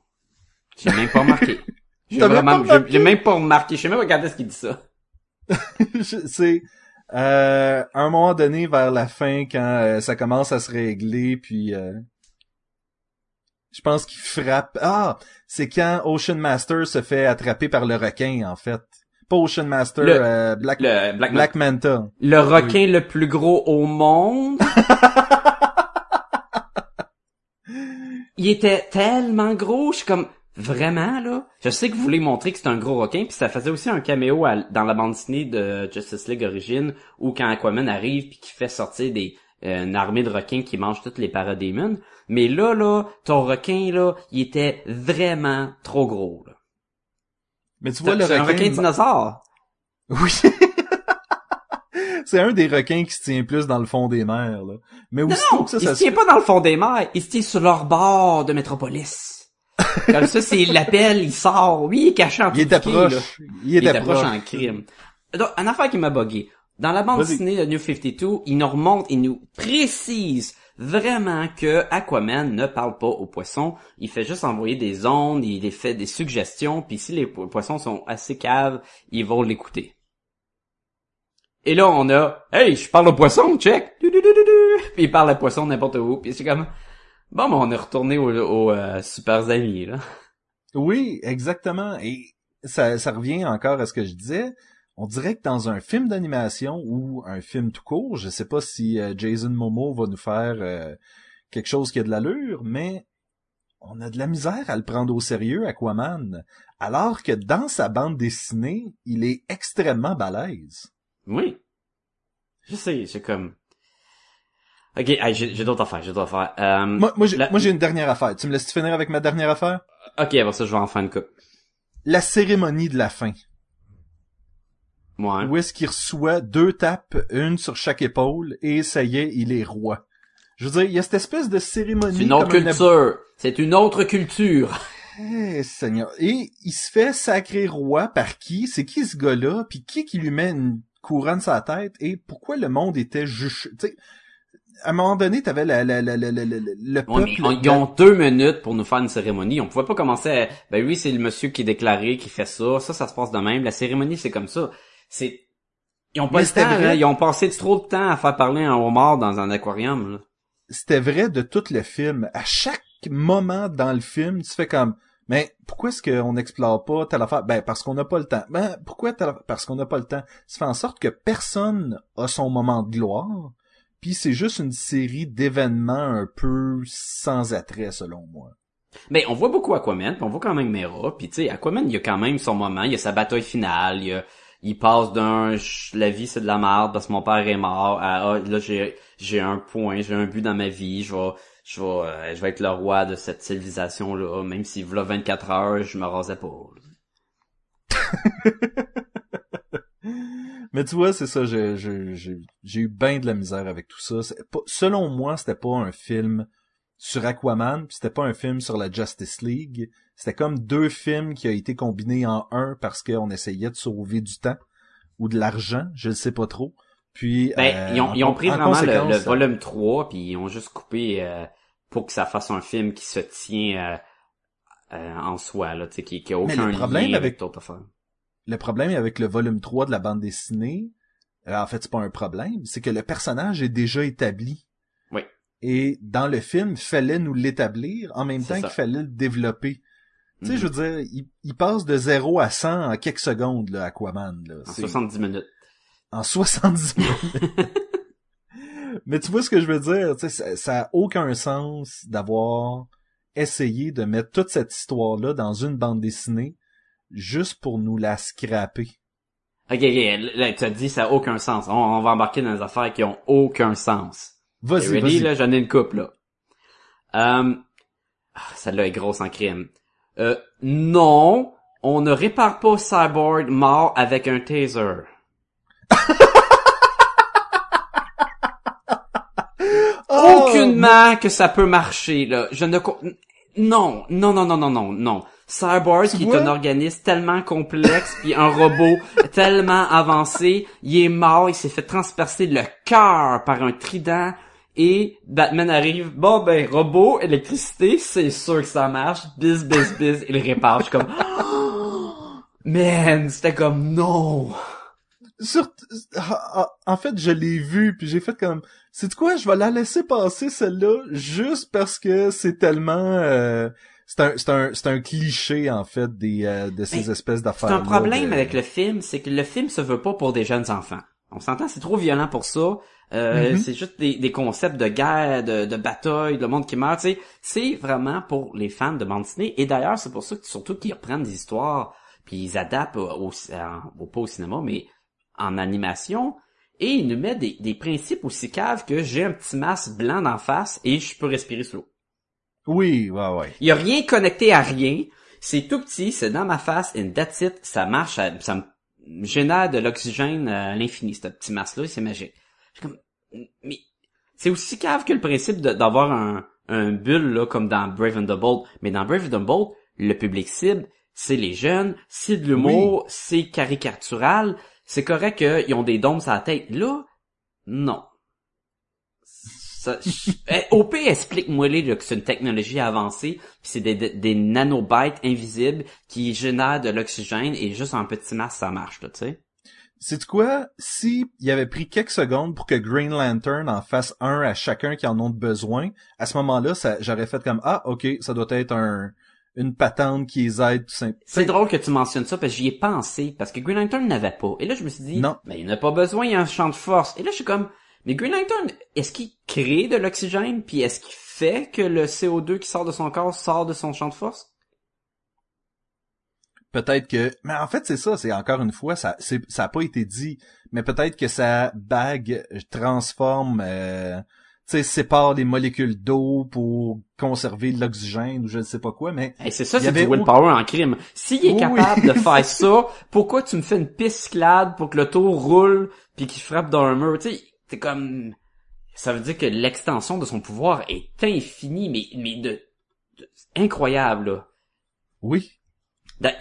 J'ai même pas remarqué. J'ai vraiment, pas j'ai- même pas remarqué. Je sais même pas quand est-ce qu'il dit ça. C'est euh, à un moment donné vers la fin quand euh, ça commence à se régler puis euh, je pense qu'il frappe ah c'est quand Ocean Master se fait attraper par le requin en fait Ocean Master Le- euh, Black Le Black, Black Manta Le requin le plus gros au monde. il était tellement gros, je suis comme vraiment là? Je sais que vous voulez montrer que c'est un gros requin, puis ça faisait aussi un caméo à- dans la bande dessinée de Justice League Origin, où quand Aquaman arrive puis qu'il fait sortir des euh, une armée de requins qui mangent toutes les paradémons. Mais là là, ton requin là, il était vraiment trop gros. Là. Mais tu vois le C'est un requin, requin dinosaure. oui c'est un des requins qui se tient plus dans le fond des mers là mais Non, que ça, il ça se tient pas dans le fond des mers, il se tient sur leur bord de Métropolis. Comme ça, c'est l'appel, il sort. Oui, il est caché en il tout était pied, là. proche il Il était était proche proche en crime. Donc, une affaire qui m'a bugué. Dans la bande dessinée de New 52, il nous remonte, il nous précise vraiment que Aquaman ne parle pas aux poissons. Il fait juste envoyer des ondes, il fait des suggestions, puis si les po- poissons sont assez caves, ils vont l'écouter. Et là, on a, hey, je parle aux poissons, check. Puis il parle à poissons n'importe où. Puis c'est comme, bon, ben, on est retourné aux au, euh, super amis, là. Oui, exactement. Et ça, ça revient encore à ce que je disais. On dirait que dans un film d'animation ou un film tout court, je sais pas si euh, Jason Momo va nous faire euh, quelque chose qui a de l'allure, mais on a de la misère à le prendre au sérieux, Aquaman. Alors que dans sa bande dessinée, il est extrêmement balèze. Oui. Je sais, c'est comme... Ok, j'ai d'autres affaires, j'ai d'autres affaires. Euh, Moi, moi, j'ai, la- moi, j'ai une dernière affaire. Tu me laisses finir avec ma dernière affaire? Ok, avant ça, je vais en faire une coupe. La cérémonie de la fin. Ouais. où est-ce qu'il reçoit deux tapes, une sur chaque épaule, et ça y est, il est roi. Je veux dire, il y a cette espèce de cérémonie. C'est une autre culture. C'est une autre culture. Eh, Seigneur. Et il se fait sacrer roi par qui? C'est qui ce gars-là? Puis qui qui lui met une couronne sur la tête? Et pourquoi le monde était juché? Tu sais, à un moment donné, t'avais la, la, la, la, la, la- le peuple... mais on- ils ont deux minutes pour nous faire une cérémonie. On pouvait pas commencer à... Ben oui, c'est le monsieur qui est déclaré, qui fait ça. Ça, ça se passe de même. La cérémonie, c'est comme ça. C'est... Ils ont pas Mais le temps, là. Ils ont passé trop de temps à faire parler un homard dans un aquarium. C'était vrai de tout le film. À chaque moment dans le film, tu fais comme... Mais pourquoi est-ce qu'on n'explore pas telle affaire? Ben, parce qu'on n'a pas le temps. Ben, pourquoi telle affaire? Parce qu'on n'a pas le temps. Ça fait en sorte que personne a son moment de gloire. puis c'est juste une série d'événements un peu sans attrait selon moi. Ben, on voit beaucoup Aquaman, puis on voit quand même Mera, puis tu sais, Aquaman, il y a quand même son moment, il y a sa bataille finale, il, y a- il passe d'un « la vie c'est de la merde parce que mon père est mort » à Ah, là j'ai j'ai un point, j'ai un but dans ma vie, je vais je vais euh, je vais être le roi de cette civilisation là, même si voilà 24 heures, je me rasais pas. Mais tu vois, c'est ça, j'ai eu bien de la misère avec tout ça. Selon moi, c'était pas un film sur Aquaman, puis c'était pas un film sur la Justice League. C'était comme deux films qui ont été combinés en un parce qu'on essayait de sauver du temps ou de l'argent, je ne sais pas trop. Puis Ben, euh, ils ont, ils ont en- pris en vraiment le, volume 3, puis ils ont juste coupé euh, pour que ça fasse un film qui se tient euh, euh, en soi, là, tu sais, qui, qui a Mais aucun le problème lien avec- le problème avec le volume 3 de la bande dessinée, euh, en fait, c'est pas un problème, c'est que le personnage est déjà établi. Et dans le film, il fallait nous l'établir en même temps qu'il fallait le développer. Tu sais, Mhm. je veux dire, il, il passe de 0 à 100 en quelques secondes, là, Aquaman, là. En C'est- 70 minutes. en 70 minutes. Mais tu vois ce que je veux dire, tu sais, ça, ça a aucun sens d'avoir essayé de mettre toute cette histoire-là dans une bande dessinée juste pour nous la scraper. Ok, ok, là, tu as dit ça a aucun sens. On, on va embarquer dans des affaires qui ont aucun sens. Vas-y, ready, vas-y. là, j'en ai une coupe, là. Euh, ah, celle-là est grosse en crime. Euh, non, on ne répare pas Cyborg mort avec un taser. Oh, Aucunement que ça peut marcher, là. Je ne... Non, non, non, non, non, non, non. Cyborg, qui est un organisme tellement complexe, puis un robot tellement avancé, il est mort, il s'est fait transpercer le cœur par un trident, et Batman arrive, bon ben, robot, électricité, c'est sûr que ça marche, bis, bis, bis, il répare, je suis comme... Man, c'était comme non. Sur- ah, ah, en fait, je l'ai vu, puis j'ai fait comme, c'est quoi, je vais la laisser passer celle-là, juste parce que c'est tellement, euh, c'est un, c'est un, c'est un cliché en fait des, euh, de ces Mais espèces C'est d'affaires. un problème avec le film, c'est que le film se veut pas pour des jeunes enfants. On s'entend, c'est trop violent pour ça. Euh, Mhm. C'est juste des, des concepts de guerre, de, de bataille, de monde qui meurt. Tu sais, c'est vraiment pour les fans de bande dessinée. Et d'ailleurs, c'est pour ça que surtout qu'ils reprennent des histoires, puis ils adaptent au, au, au- pas au cinéma, mais en animation. Et ils nous mettent des, des principes aussi caves que j'ai un petit masque blanc d'en face et je peux respirer sous l'eau. Oui, ouais, ouais. Il y a rien connecté à rien. C'est tout petit, c'est dans ma face, and that's it. Ça marche, ça, ça me génère de l'oxygène à l'infini, ce petit masque-là, c'est magique. Comme, mais, c'est aussi cave que le principe d'avoir un, un bulle, là, comme dans Brave and the Bold. Mais dans Brave and the Bold, le public cible, c'est les jeunes, c'est de l'humour, c'est caricatural. C'est correct qu'ils ont des dômes sur la tête. Là, non. Ça, je- Eh, OP, explique-moi les là, que c'est une technologie avancée, puis c'est des, des, des nanobytes invisibles qui génèrent de l'oxygène et juste un petit masque ça marche là, tu sais. C'est quoi? Si il avait pris quelques secondes pour que Green Lantern en fasse un à chacun qui en ont besoin, à ce moment-là, ça, j'aurais fait comme, ah, ok, ça doit être un, une patente qui les aide tout simplement. C'est drôle que tu mentionnes ça parce que j'y ai pensé parce que Green Lantern n'avait pas. Et là je me suis dit Non. mais il n'a pas besoin, il y a un champ de force. Et là je suis comme mais Green Lantern, est-ce qu'il crée de l'oxygène puis est-ce qu'il fait que le CO2 qui sort de son corps sort de son champ de force? Peut-être que, mais en fait, c'est ça, c'est encore une fois, ça, c'est, ça a pas été dit, mais peut-être que sa bague transforme, euh, tu sais, sépare les molécules d'eau pour conserver l'oxygène ou je ne sais pas quoi, mais Hey, c'est ça, c'est du avait willpower en crime. S'il est Oui, capable oui. de faire ça, pourquoi tu me fais une piste cyclade pour que le tour roule puis qu'il frappe dans un mur? Tu sais, c'est comme... Ça veut dire que l'extension de son pouvoir est infinie, mais, mais de, de- incroyable, là. oui.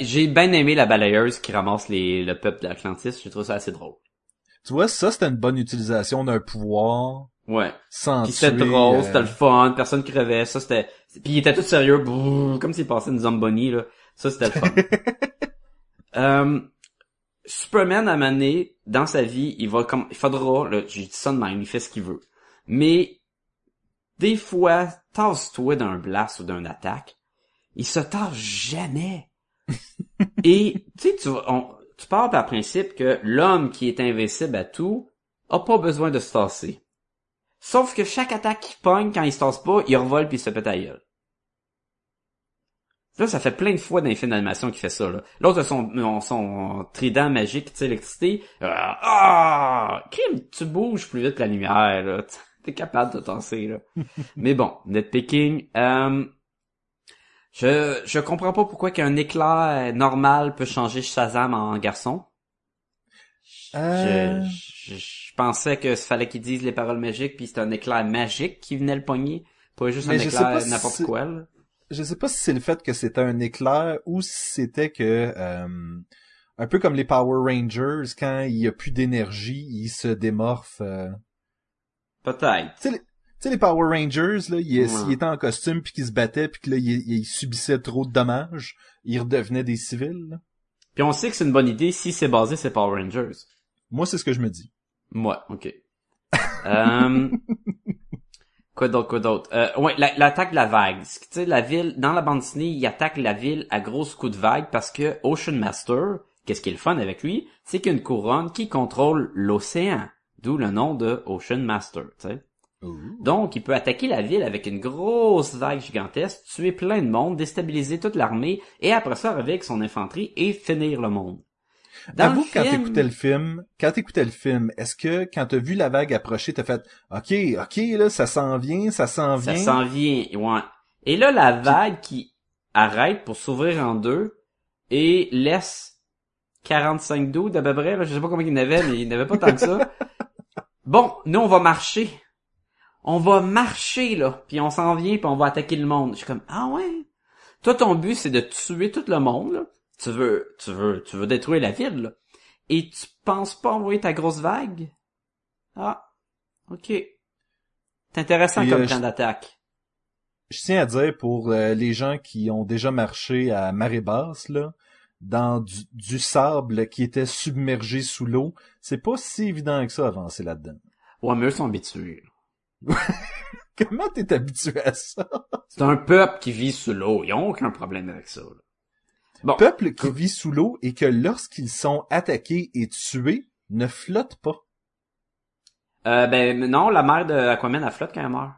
J'ai bien aimé la balayeuse qui ramasse les, le peuple d'Atlantis. J'ai trouvé ça assez drôle. Tu vois, ça, c'était une bonne utilisation d'un pouvoir Ouais. sans Puis c'était drôle, euh, c'était le fun, personne crevait, ça c'était... Puis il était tout sérieux, brrr, comme s'il passait une zombie, là. Ça c'était le fun. Euh, Superman, à mané dans sa vie, il va comme... Il faudra, là, j'ai dit ça de même, il fait ce qu'il veut. Mais, des fois, tasse-toi d'un blast ou d'un attaque, il se tasse jamais. Et, tu sais, tu, on- tu pars par principe que l'homme qui est invincible à tout a pas besoin de se tasser. Sauf que chaque attaque qu'il pogne, quand il se tasse pas, il revole puis il se pète à gueule. Là, ça fait plein de fois dans les films d'animation qu'il fait ça, là. L'autre, son, son trident magique, tu sais, électricité. Euh, ah! Kim, tu bouges plus vite que la lumière, là. T'es capable de tasser, là. Mais bon, nitpicking. Euh, je, je comprends pas pourquoi qu'un éclair normal peut changer Shazam en garçon. Euh, Je, je, je pensais que fallait qu'il dise les paroles magiques puis c'est un éclair magique qui venait le pogner. Pas juste un Mais éclair si n'importe quoi, là. je sais pas si c'est le fait que c'était un éclair ou si c'était que euh, un peu comme les Power Rangers quand il y a plus d'énergie, ils se démorphent. euh. Peut-être. Tu sais, les- Power Rangers là, ils, Ouais. s'ils étaient en costume puis qu'ils se battaient puis que là ils, ils subissaient trop de dommages, ils redevenaient des civils. là. Puis on sait que c'est une bonne idée si c'est basé sur Power Rangers. Moi c'est ce que je me dis. Moi, ok. euh, quoi d'autre, quoi d'autre? Euh, ouais, la- l'attaque de la vague. Tu sais, la ville, dans la bande dessinée, il attaque la ville à grosses coups de vague parce que Ocean Master, qu'est-ce qui est le fun avec lui, c'est qu'il y a une couronne qui contrôle l'océan. D'où le nom de Ocean Master, tu sais. Donc, il peut attaquer la ville avec une grosse vague gigantesque, tuer plein de monde, déstabiliser toute l'armée, et après ça, avec son infanterie, et finir le monde. Dans Avoue quand t'écoutais le film, quand t'écoutais le film, est-ce que quand t'as vu la vague approcher, t'as fait OK, OK là, ça s'en vient, ça s'en Ça vient. s'en vient, ouais. Et là, la vague qui arrête pour s'ouvrir en deux et laisse 45 dos d'à peu près, là. je sais pas combien il y en avait, mais il n'y en avait pas tant que ça. Bon, nous, on va marcher. On va marcher, là, puis on s'en vient, puis on va attaquer le monde. Je suis comme, ah ouais? Toi, ton but, c'est de tuer tout le monde, là. Tu veux, tu veux, tu veux détruire la ville, là. Et tu penses pas envoyer ta grosse vague? Ah, ok. C'est intéressant Et, comme euh, plan d'attaque. je tiens à dire pour euh, les gens qui ont déjà marché à marée basse là, dans du, du sable qui était submergé sous l'eau, c'est pas si évident que ça avancer là-dedans. Ouais, mais eux sont habitués. Comment t'es habitué à ça? C'est un peuple qui vit sous l'eau. Ils ont aucun problème avec ça. là. Bon, Peuple qui vit sous l'eau et que lorsqu'ils sont attaqués et tués, ne flotte pas. euh, ben non, la mère de Aquaman, elle flotte quand elle meurt.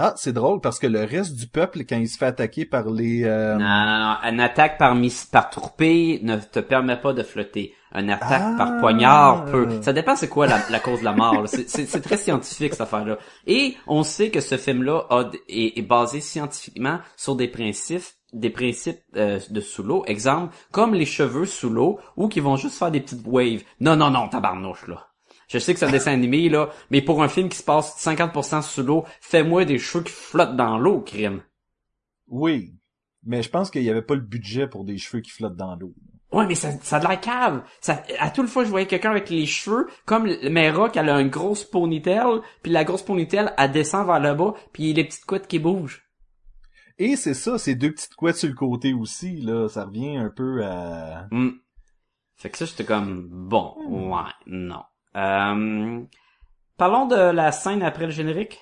Ah, c'est drôle parce que le reste du peuple, quand il se fait attaquer par les... euh, Non, non, non, une attaque par, mis- par tourpée ne te permet pas de flotter. Une attaque Ah. par poignard peut. Ça dépend c'est quoi la, la cause de la mort. C'est- très scientifique cette affaire-là. Et on sait que ce film-là est basé scientifiquement sur des principes des principes euh, de sous l'eau, exemple, comme les cheveux sous l'eau, ou qui vont juste faire des petites waves. Non, non, non, tabarnouche, là. Je sais que c'est un dessin animé, là, mais pour un film qui se passe 50% sous l'eau, fais-moi des cheveux qui flottent dans l'eau, crime. Oui, mais je pense qu'il y avait pas le budget pour des cheveux qui flottent dans l'eau. Ouais, mais ça, ça a de la cave. Ça, à toute fois, je voyais quelqu'un avec les cheveux, comme le- Mera, qui a une grosse ponytail, puis la grosse ponytail, elle descend vers le bas, puis les petites couettes qui bougent. Et c'est ça, ces deux petites couettes sur le côté aussi, là, ça revient un peu à... Hmm. Fait que ça, j'étais comme, bon, ouais, non. Euh, parlons de la scène après le générique.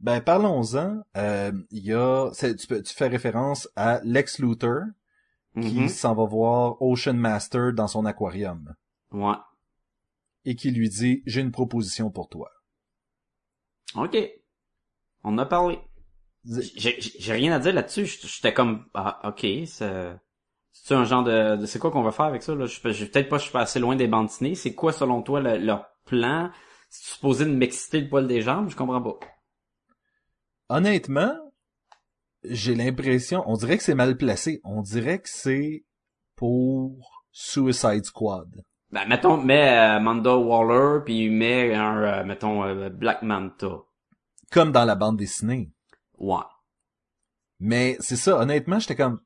Ben, parlons-en. Euh, Il y a... Tu, peux- tu fais référence à Lex Luthor, qui Mhm. s'en va voir Ocean Master dans son aquarium, Ouais. et qui lui dit « J'ai une proposition pour toi. Ok. On en a parlé. J'ai rien à dire là-dessus. J'étais comme, ah, ok, c'est... C'est un genre de, de- c'est quoi qu'on va faire avec ça là? Je je- peut-être pas, je suis pas assez loin des bandes dessinées. C'est quoi selon toi le- leur plan? C'est supposé de m'exciter le poil des jambes? Je comprends pas. » Honnêtement, j'ai l'impression... On dirait que c'est mal placé. On dirait que c'est pour Suicide Squad. Ben mettons, mets euh, Amanda Waller puis mets un, euh, mettons euh, Black Manta. Comme dans la bande dessinée. Ouais. Mais c'est ça, honnêtement, j'étais comme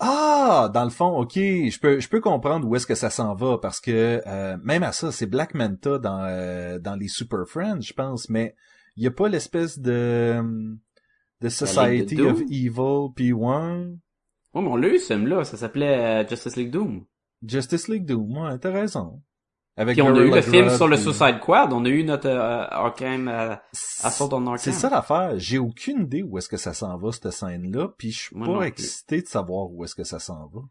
Ah, dans le fond, ok, je peux je peux comprendre où est-ce que ça s'en va parce que euh, même à ça, c'est Black Manta dans euh, dans les Super Friends, je pense, mais il y a pas l'espèce de de Society of Evil puis one Ouais, mais on l'a eu ce film-là. Ça s'appelait euh, Justice League Doom. Justice League Doom, ouais, t'as raison. Avec Puis on a eu le film sur le Suicide Quad. On a eu notre euh, Arkham euh, Assault on Arkham. C'est ça l'affaire. J'ai aucune idée où est-ce que ça s'en va, cette scène-là, puis je suis pas excité de savoir où est-ce que ça s'en va.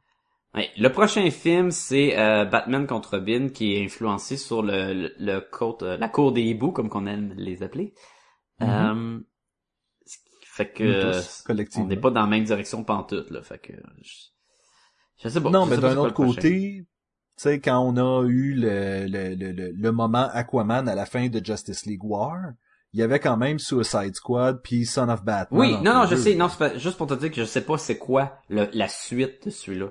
Le prochain film, c'est euh, Batman contre Robin, qui est influencé sur le, le, le côte, euh, la cour des hiboux, comme qu'on aime les appeler. Mhm. Euh, ce qui fait que tous, euh, on n'est pas dans la même direction pantoute, là. Fait que je, je sais pas. non, mais d'un autre côté, sais, quand on a eu le, le, le, le, moment Aquaman à la fin de Justice League War, il y avait quand même Suicide Squad puis Son of Batman. Oui, non, non, je sais. Non, pas- juste pour te dire que je sais pas c'est quoi le, la suite de celui-là.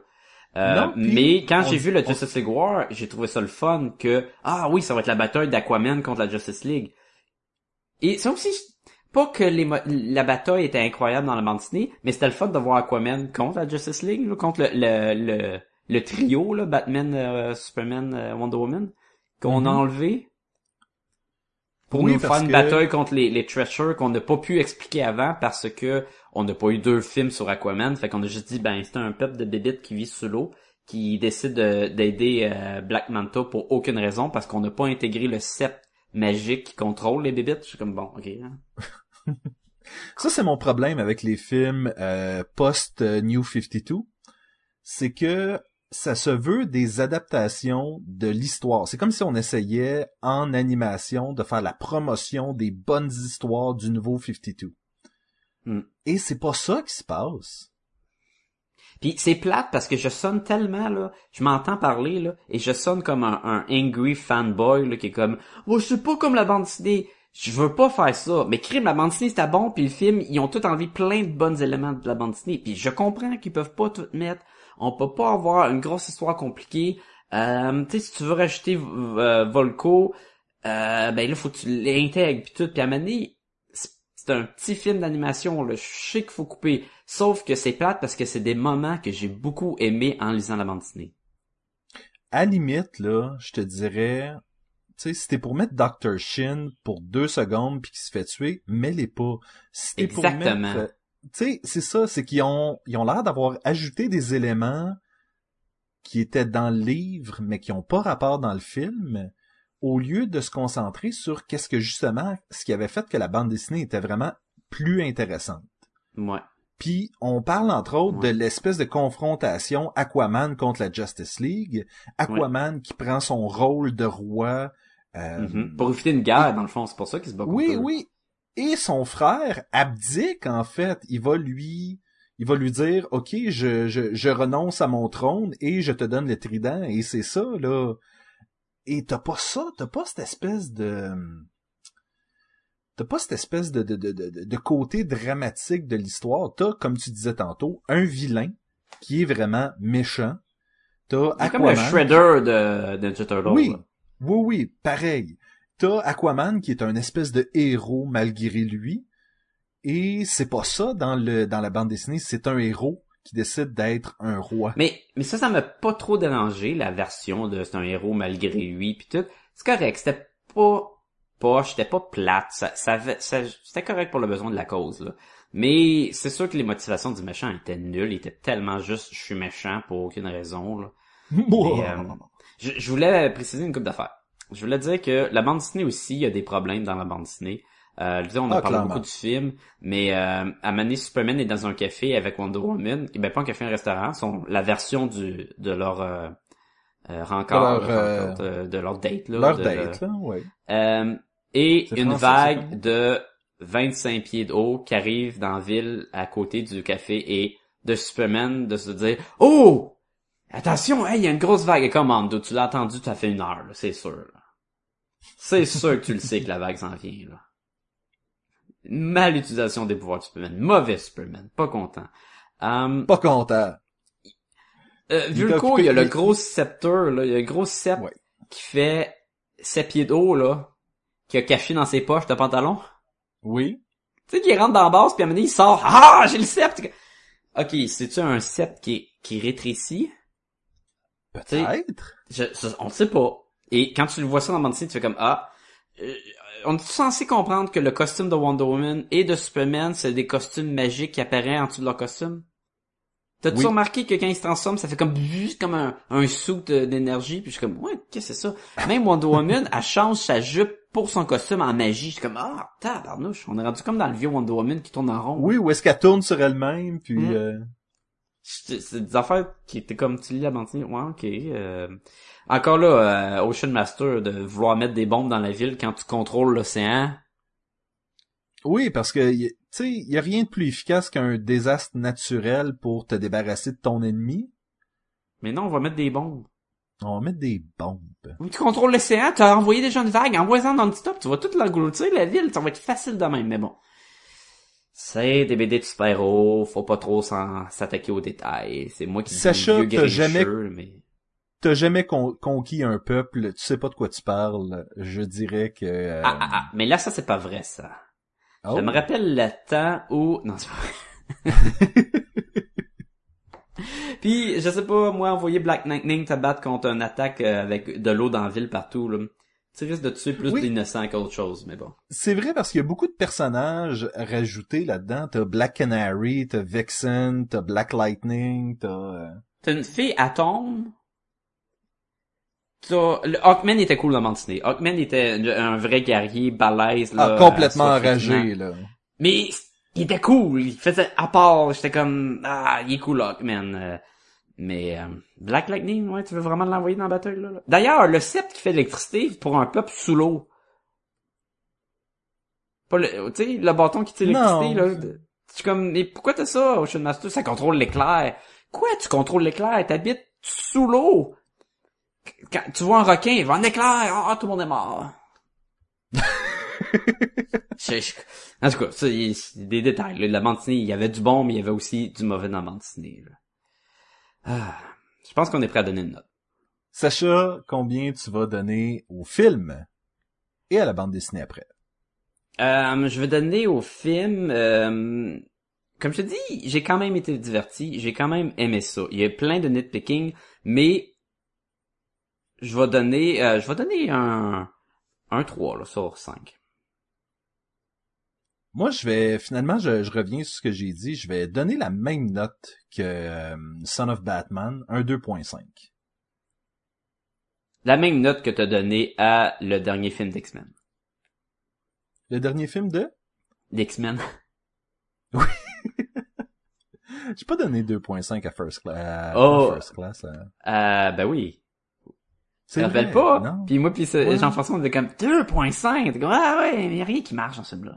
Euh, Non, mais quand j'ai vu le on- Justice League War, j'ai trouvé ça le fun que ah oui, ça va être la bataille d'Aquaman contre la Justice League. Et c'est aussi pas que les la bataille était incroyable dans la bande dessinée, mais c'était le fun de voir Aquaman contre la Justice League, contre le le, le, le trio là, Batman, euh, Superman, euh, Wonder Woman qu'on a Mhm. enlevé pour Oui, nous faire une que- bataille contre les, les Treasures qu'on n'a pas pu expliquer avant parce que on n'a pas eu deux films sur Aquaman. Fait qu'on a juste dit, ben, c'est un peuple de bébites qui vit sous l'eau, qui décide de- d'aider euh, Black Manta pour aucune raison parce qu'on n'a pas intégré le sceptre magique qui contrôle les bébites. Je suis comme, bon, ok. hein. Ça, c'est mon problème avec les films euh, post-New 52. C'est que ça se veut des adaptations de l'histoire. C'est comme si on essayait en animation de faire la promotion des bonnes histoires du nouveau 52. Hmm. Et c'est pas ça qui se passe. Puis c'est plate parce que je sonne tellement là, je m'entends parler là, et je sonne comme un, un angry fanboy là qui est comme, oh je suis pas comme la bande dessinée, je veux pas faire ça. Mais crime la bande dessinée c'était bon, puis le film ils ont tout enlevé plein de bons éléments de la bande dessinée. Puis je comprends qu'ils peuvent pas tout mettre, on peut pas avoir une grosse histoire compliquée. Euh, tu sais si tu veux rajouter euh, Volco, euh, ben là faut que tu l'intègres puis tout, puis à un moment donné, c'est un petit film d'animation là, je sais qu'il faut couper. Sauf que c'est plate parce que c'est des moments que j'ai beaucoup aimé en lisant la bande dessinée. À limite, là, je te dirais, tu sais, si t'es pour mettre Dr. Shin pour deux secondes puis qu'il se fait tuer, mets-les pas. Si t'es pour mettre, sais, c'est ça, c'est qu'ils ont, ils ont l'air d'avoir ajouté des éléments qui étaient dans le livre, mais qui ont pas rapport dans le film, au lieu de se concentrer sur qu'est-ce que justement, ce qui avait fait que la bande dessinée était vraiment plus intéressante. Ouais. Puis on parle entre autres Ouais. de l'espèce de confrontation Aquaman contre la Justice League. Aquaman qui prend son rôle de roi. euh, Mhm. Pour éviter une guerre, dans le fond, c'est pour ça qu'il se bat contre Oui, oui. Et son frère abdique en fait. Il va lui, il va lui dire, ok, je, je, je renonce à mon trône et je te donne le trident. Et c'est ça là. Et t'as pas ça, t'as pas cette espèce de t'as pas cette espèce de, de, de, de, de côté dramatique de l'histoire. T'as, comme tu disais tantôt, un vilain qui est vraiment méchant. T'as C'est comme le Aquaman. Shredder de, de Ninja Turtle. Oui, oui, oui, pareil. T'as Aquaman qui est un espèce de héros malgré lui. Et c'est pas ça dans le dans la bande dessinée, c'est un héros qui décide d'être un roi. Mais, mais ça, ça m'a pas trop dérangé, la version de c'est un héros malgré lui, puis tout. C'est correct, c'était pas poche, c'était pas plate, ça, ça, avait- ça- c'était correct pour le besoin de la cause, là. Mais c'est sûr que les motivations du méchant étaient nulles, il était tellement juste je suis méchant pour aucune raison, là. Et, euh, je, je voulais préciser une coupe d'affaires. Je voulais dire que la bande dessinée aussi, il y a des problèmes dans la bande dessinée. Euh, je veux dire, on a Ah, parlé clairement. beaucoup du film, mais euh, à Mané Superman est dans un café avec Wonder Woman. Et ben pas un café, un restaurant. Sont la version du de leur euh, euh, rencontre, De leur, euh, rencontre, euh, de leur date là. Leur de- date, là, ouais. euh, et une français, vague de 25 pieds de haut qui arrive dans la ville à côté du café et de Superman de se dire Oh! Attention, hey, il y a une grosse vague. Et commande, tu l'as entendu, ça fait une heure, c'est sûr. C'est sûr que tu le sais que la vague s'en vient, là. Mal utilisation des pouvoirs de Superman. Mauvais Superman. Pas content. Um, Pas content. euh, Il Vulco, t'a il y a le gros sceptre, là. Il y a le gros sceptre Ouais. qui fait 7 pieds d'eau, là. Qui a caché dans ses poches de pantalon. Oui. Tu sais, qui rentre dans la base, puis à un moment donné, il sort. Ah, j'ai le sceptre! Ok, c'est-tu un sceptre qui, qui rétrécit? Peut-être. Je, je- on ne sait pas. Et quand tu le vois ça dans le dessin, tu fais comme, ah, euh, on est censé comprendre que le costume de Wonder Woman et de Superman, c'est des costumes magiques qui apparaissent en dessous de leur costume? T'as-tu Oui. remarqué que quand ils se transforment, ça fait comme juste comme un, un soude d'énergie, puis je suis comme, ouais, qu'est-ce que c'est ça? Même Wonder Woman, elle change sa jupe pour son costume en magie. Je suis comme, ah, tabarnouche, on est rendu comme dans le vieux Wonder Woman qui tourne en rond. Oui, ou est-ce qu'elle tourne sur elle-même, puis... Mm. euh, C'est des affaires qui étaient comme tu lis la bande dessinée. Ouais, ok. euh. Encore là, euh, Ocean Master, de vouloir mettre des bombes dans la ville quand tu contrôles l'océan. Oui, parce que, tu sais, il y a rien de plus efficace qu'un désastre naturel pour te débarrasser de ton ennemi. Mais non, on va mettre des bombes. On va mettre des bombes. Tu contrôles l'océan, t'as envoyé déjà une vague, envoie-en non-stop, tu vas tout l'engloutir, la ville, ça va être facile de même, mais bon. C'est des BD de super-héros, faut pas trop s'en- s'attaquer aux détails. C'est moi qui dis Sacha, vieux t'as jamais- mais... T'as jamais con- conquis un peuple, tu sais pas de quoi tu parles. Je dirais que... euh, Ah, ah, ah, mais là, ça, c'est pas vrai, ça. oh. Je me rappelle le temps où... Non, c'est pas vrai. Puis, je sais pas, moi, envoyer Black Lightning te battre contre une attaque euh, avec de l'eau dans la ville partout, là. Tu risques de tuer plus Oui. d'innocents qu'autre chose, mais bon. C'est vrai parce qu'il y a beaucoup de personnages rajoutés là-dedans. T'as Black Canary, t'as Vixen, t'as Black Lightning, t'as... euh, T'as une fille atome. T'as... Le Hawkman était cool dans dessinée. Hawkman était un vrai guerrier balèze, là. Ah, complètement euh, sur enragé, là. Mais il était cool. Il faisait à part. J'étais comme ah, il est cool Hawkman. Mais euh, Black Lightning, ouais, tu veux vraiment l'envoyer dans la bataille là. là? D'ailleurs, le sceptre qui fait l'électricité pour un peuple sous l'eau. Pas le, tu sais, le bâton qui tire l'électricité là. suis comme, mais pourquoi t'as ça, Ocean Master? Ça contrôle l'éclair. Quoi, tu contrôles l'éclair? T'habites sous l'eau? Quand tu vois un requin, il va en éclair. Ah, tout le monde est mort. Je- je- En tout cas, ça, il- des détails. là. La bande il y avait du bon, mais il y avait aussi du mauvais dans la bande dessinée. là. Ah, je pense qu'on est prêt à donner une note. Sacha, combien tu vas donner au film et à la bande dessinée après? Euh, je vais donner au film... euh, comme je te dis, j'ai quand même été diverti. J'ai quand même aimé ça. Il y a plein de nitpicking, mais je vais donner... euh, je vais donner un... Un 3 là, sur 5. Moi, je vais finalement, je, je reviens sur ce que j'ai dit. Je vais donner la même note que euh, Son of Batman, un 2.5. La même note que t'as donné à le dernier film d'X-Men. Le dernier film de? D'X-Men. J'ai pas donné 2.5 à First Class. à Oh. First Class. euh. Euh, ben oui. Tu te rappelles pas? Non. Puis moi puis Ouais. Jean-François on était comme 2.5. T'es comme ah ouais, mais y a rien qui marche dans ce film-là.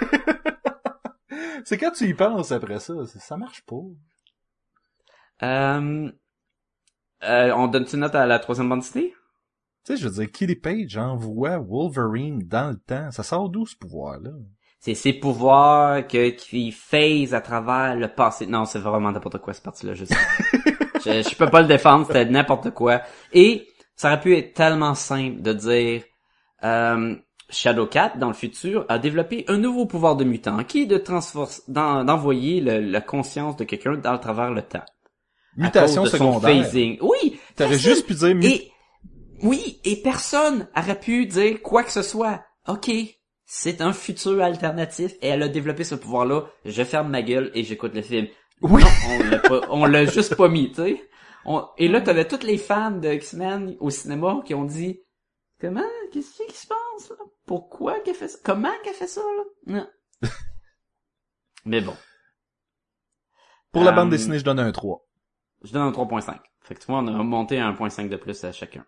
C'est quand tu y penses après ça, ça marche pas. Euh, euh, on donne une note à la troisième bande dessinée? Tu sais, je veux dire, Kitty Page envoie Wolverine dans le temps. Ça sort d'où ce pouvoir-là? C'est ses pouvoirs que qui phase à travers le passé. Non, c'est vraiment n'importe quoi cette partie-là, je sais. je, je peux pas le défendre, c'était n'importe quoi. Et ça aurait pu être tellement simple de dire euh, Shadowcat, dans le futur, a développé un nouveau pouvoir de mutant qui est de d'envoyer la conscience de quelqu'un dans le travers le temps. À Mutation cause de son secondaire. phasing. Oui! T'aurais juste pu dire Et, oui, et personne aurait pu dire quoi que ce soit. Ok, c'est un futur alternatif et elle a développé ce pouvoir-là. Je ferme ma gueule et j'écoute le film. Oui. Non, on l'a juste pas mis, tu sais. On- et là, t'avais tous les fans de X-Men au cinéma qui ont dit, comment, qu'est-ce qui se passe, là? Pourquoi qu'elle fait ça? Comment qu'elle fait ça, là? Non. Mais bon. Pour la Euh, bande dessinée, je donne un 3. Je donne un 3.5. Fait que tu vois, on a monté un 1.5 de plus à chacun.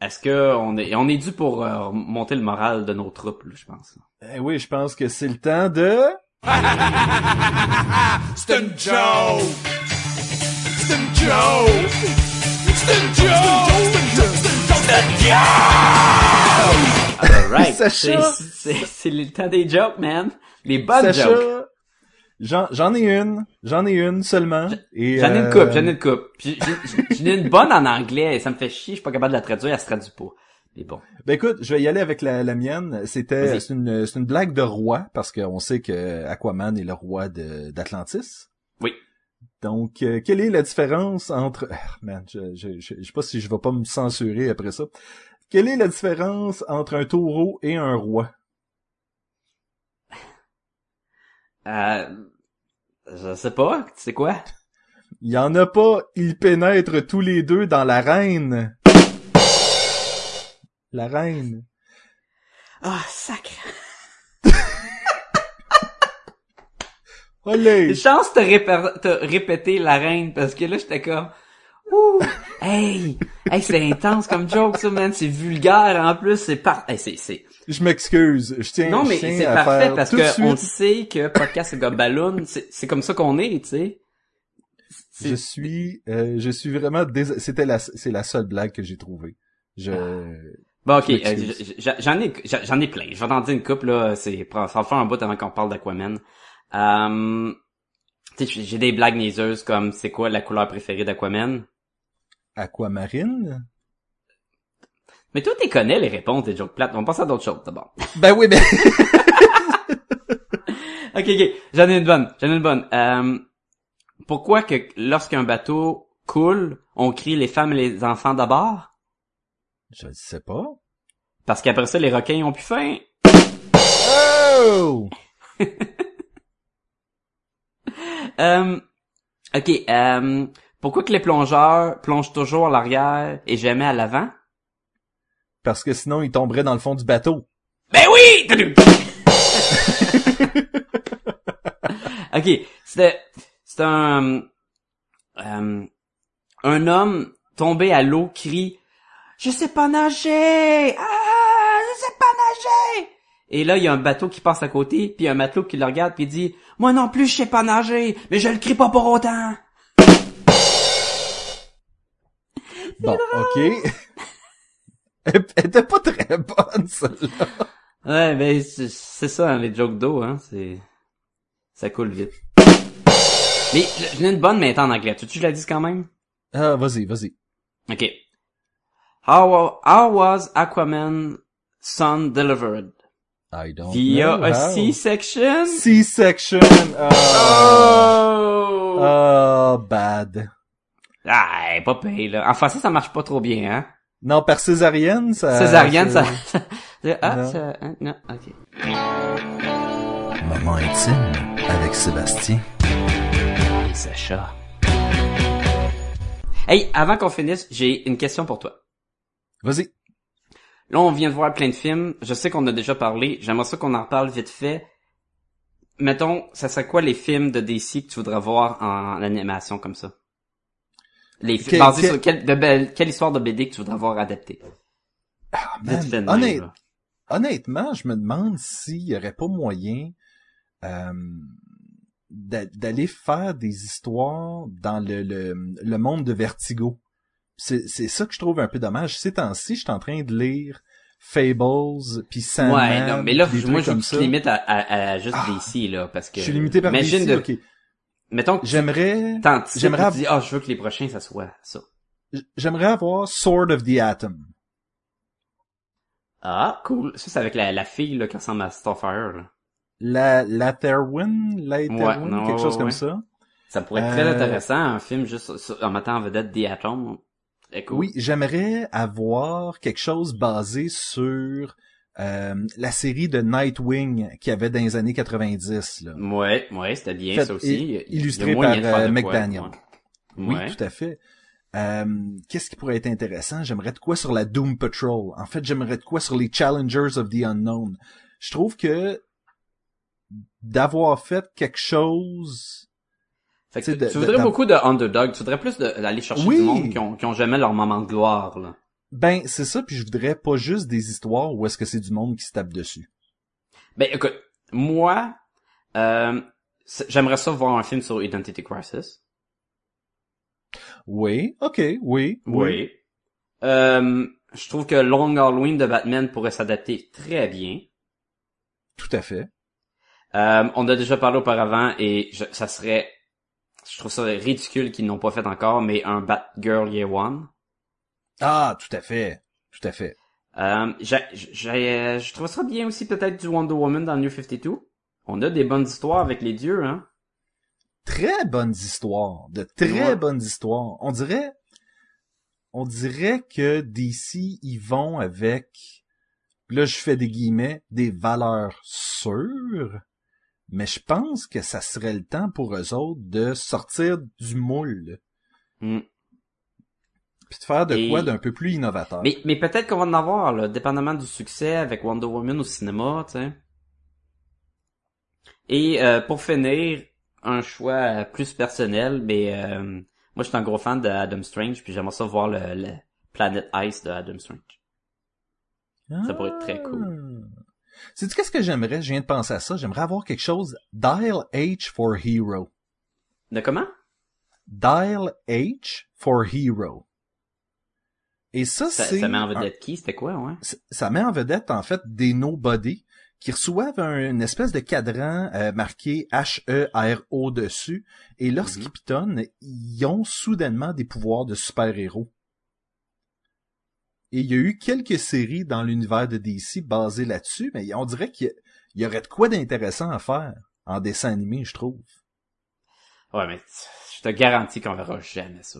Est-ce que on est, on est dû pour euh, monter le moral de nos troupes, là, je pense. Eh oui, je pense que c'est le temps de... C'est une joke! C'est une joke! C'est une joke! C'est le temps des jokes, man. Les bonnes Sacha, jokes. J'en, ai une. J'en ai une seulement. J'en ai une euh, coupe, j'en ai une coupe. J'en ai une bonne en anglais et ça me fait chier, je suis pas capable de la traduire, elle se traduit pas. Mais bon. Ben écoute, je vais y aller avec la, la mienne. C'était c'est une, une blague de roi parce qu'on sait que Aquaman est le roi d'Atlantis. Oui. Donc, euh, quelle est la différence entre Ah, man, je, je, je, je sais pas si je vais pas me censurer après ça. Quelle est la différence entre un taureau et un roi? Euh, je sais pas, c'est quoi? Il y en a pas, ils pénètrent tous les deux dans l'arène. La reine. Ah, sacré. Allez! Chance de répé- te répéter la reine parce que là j'étais comme Ouh, hey, hey c'est intense comme joke ça man, c'est vulgaire en plus, c'est par hey, c'est c'est Je m'excuse. Je tiens, Non mais c'est parfait parce que on sait que podcast et Gobaloon, c'est c'est comme ça qu'on est, tu sais. Je suis, euh, je suis vraiment dés... c'était la, c'est la seule blague que j'ai trouvée. Je, Bon, ok, euh, j'en ai, j'en ai plein. Je vais t'en dire une couple là. C'est, ça va faire un bout avant qu'on parle d'Aquaman. Euh, j'ai- j'ai des blagues niaiseuses comme c'est quoi la couleur préférée d'Aquaman? aquamarine? Mais toi, tu connais les réponses des jokes plates. On passe à d'autres choses d'abord. Ben oui, ben, ok, ok. J'en ai une bonne. J'en ai une bonne. Euh, pourquoi que lorsqu'un bateau coule, on crie les femmes et les enfants d'abord? je ne sais pas. Parce qu'après ça, les requins ont plus faim. Oh! Euh, ok. Euh, pourquoi que les plongeurs plongent toujours à l'arrière et jamais à l'avant? Parce que sinon, il tomberait dans le fond du bateau. Ben oui! ok, c'était, c'est un, euh, un homme tombé à l'eau crie, je sais pas nager! Ah, je sais pas nager! Et là, il y a un bateau qui passe à côté, puis un matelot qui le regarde, puis il dit, moi non plus, je sais pas nager, mais je le crie pas pour autant. Bon, ok. Elle était pas très bonne, celle-là. Ouais, ben, c'est ça, hein, les jokes d'eau, hein, c'est, ça coule vite. Mais, j'en ai une bonne, mais elle est en anglais. Tu veux que je la dise quand même? Ah, vas-y, vas-y. Ok. How, how was Aquaman son delivered? I don't Via know a how. C-section? C-section. Oh. Oh! Oh, bad. Ah, pas payée, là. En français, ça marche pas trop bien, hein? Non, par césarienne, ça... Césarienne, ça... ah, Non. ça... hein, non, ok. Moment intime avec Sébastien. Et Sacha. Hey, avant qu'on finisse, j'ai une question pour toi. Vas-y. Là, on vient de voir plein de films. Je sais qu'on a déjà parlé. J'aimerais ça qu'on en reparle vite fait. Mettons, ça serait quoi les films de DC que tu voudrais voir en animation comme ça? Les films basés quel- sur quelle, de belle- quelle histoire de BD que tu voudrais voir adaptée? Ah, honnête- là. honnêtement, je me demande s'il y aurait pas moyen euh, d'a- d'aller faire des histoires dans le, le, le monde de Vertigo. C'est c'est ça que je trouve un peu dommage. Ces temps-ci, je suis en train de lire Fables, puis Sandman, ouais, non, mais là, moi, je me limite à, à, à juste Ah. DC, là, parce que... Je suis limité par Imagine DC, de... ok. Mettons que J'aimerais, j'aimerais dis, ah, je veux que les prochains, ça soit ça. j'aimerais avoir Sword of the Atom. Ah, cool. Ça, c'est avec la, la fille, là, qui ressemble à Starfire, là. La, Latherwin, Latherwin, Ouais, non, quelque chose ouais, comme ouais. ça? Ça pourrait être très Euh, intéressant, un film juste en mettant en vedette The Atom. Cool. Oui, j'aimerais avoir quelque chose basé sur euh, la série de Nightwing qu'il y avait dans les années 90. Là. Ouais, ouais, c'était bien Fait- ça aussi. illustré par, euh, McDaniel. ouais. Oui, tout à fait. Euh, Qu'est-ce qui pourrait être intéressant? J'aimerais de quoi sur la Doom Patrol? En fait, j'aimerais de quoi sur les Challengers of the Unknown. Je trouve que d'avoir fait quelque chose... Fait que Tu sais, de- tu voudrais de- beaucoup de underdog. Tu voudrais plus de- d'aller chercher Oui. du monde qui ont, qui ont jamais leur moment de gloire, là. Ben, c'est ça, puis je voudrais pas juste des histoires où est-ce que c'est du monde qui se tape dessus. Ben, écoute, moi, euh, j'aimerais ça voir un film sur Identity Crisis. Oui, ok, oui, oui. Euh, je trouve que Long Halloween de Batman pourrait s'adapter très bien. Tout à fait. Euh, on a déjà parlé auparavant et je- ça serait, je trouve ça ridicule qu'ils n'ont pas fait encore, mais un Batgirl Year One. Ah, tout à fait. Tout à fait. Euh, j'ai, j'ai, euh, je trouve ça bien aussi peut-être du Wonder Woman dans New 52. On a des bonnes histoires avec les dieux, hein. Très bonnes histoires. De très Ouais. bonnes histoires. On dirait, on dirait que DC, ils vont avec, là, je fais des guillemets, des valeurs sûres. Mais je pense que ça serait le temps pour eux autres de sortir du moule. Mm. Puis de faire de Et- quoi d'un peu plus innovateur. Mais, mais peut-être qu'on va en avoir, là, dépendamment du succès avec Wonder Woman au cinéma, tu sais. Et euh, pour finir, un choix plus personnel, mais euh, moi, je suis un gros fan de Adam Strange, puis j'aimerais ça voir le, le Planet Ice de Adam Strange. Ça pourrait être très cool. C'est qu'est-ce que j'aimerais? Je viens de penser à ça. J'aimerais avoir quelque chose Dial H for Hero. De comment? Dial H for Hero. Et ça, Ça, c'est... ça met en un- vedette qui? C'était quoi, ouais? ça met en vedette en fait des nobody qui reçoivent un- une espèce de cadran euh, marqué H-E-R-O dessus et lorsqu'ils Mhm. pitonnent, ils ont soudainement des pouvoirs de super-héros. Et il y a eu quelques séries dans l'univers de DC basées là-dessus, mais on dirait qu'il y aurait de quoi d'intéressant à faire en dessin animé, je trouve. Ouais, mais je te garantis qu'on verra jamais ça.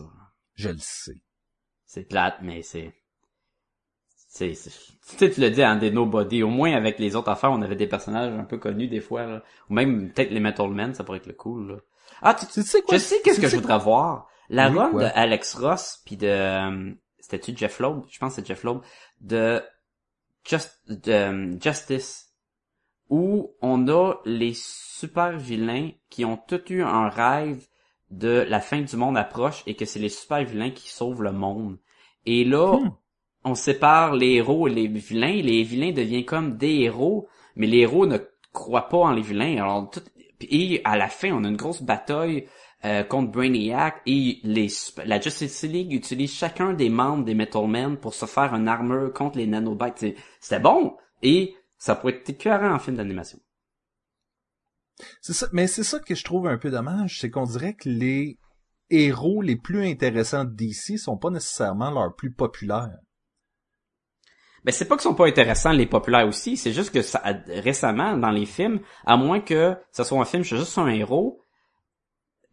Je le sais. C'est plate, mais c'est... Tu sais, tu le dis, hein, des nobody. Au moins, avec les autres affaires, on avait des personnages un peu connus des fois, là. Ou même, peut-être les Metal Men, ça pourrait être le cool, là. Ah, tu, Tu sais quoi? je sais qu'est-ce que je voudrais voir. La run de Alex Ross puis de euh, c'était-tu Jeff Loeb? Je pense que c'est Jeff Loeb de Just de, euh, Justice où on a les super vilains qui ont tous eu un rêve de la fin du monde approche et que c'est les super vilains qui sauvent le monde. Et là, Hmm. on sépare les héros et les vilains. et Les vilains deviennent comme des héros, mais les héros ne croient pas en les vilains. Alors, tout, et à la fin, on a une grosse bataille euh, contre Brainiac et les, la Justice League utilise chacun des membres des Metal Men pour se faire une armure contre les nanobites. C'est- C'était bon et ça pourrait être écœurant en film d'animation. C'est ça, mais c'est ça que je trouve un peu dommage, c'est qu'on dirait que les héros les plus intéressants DC sont pas nécessairement leurs plus populaires. Ben c'est pas qu'ils sont pas intéressants les populaires aussi, c'est juste que ça récemment dans les films, à moins que ce soit un film sur juste un héros,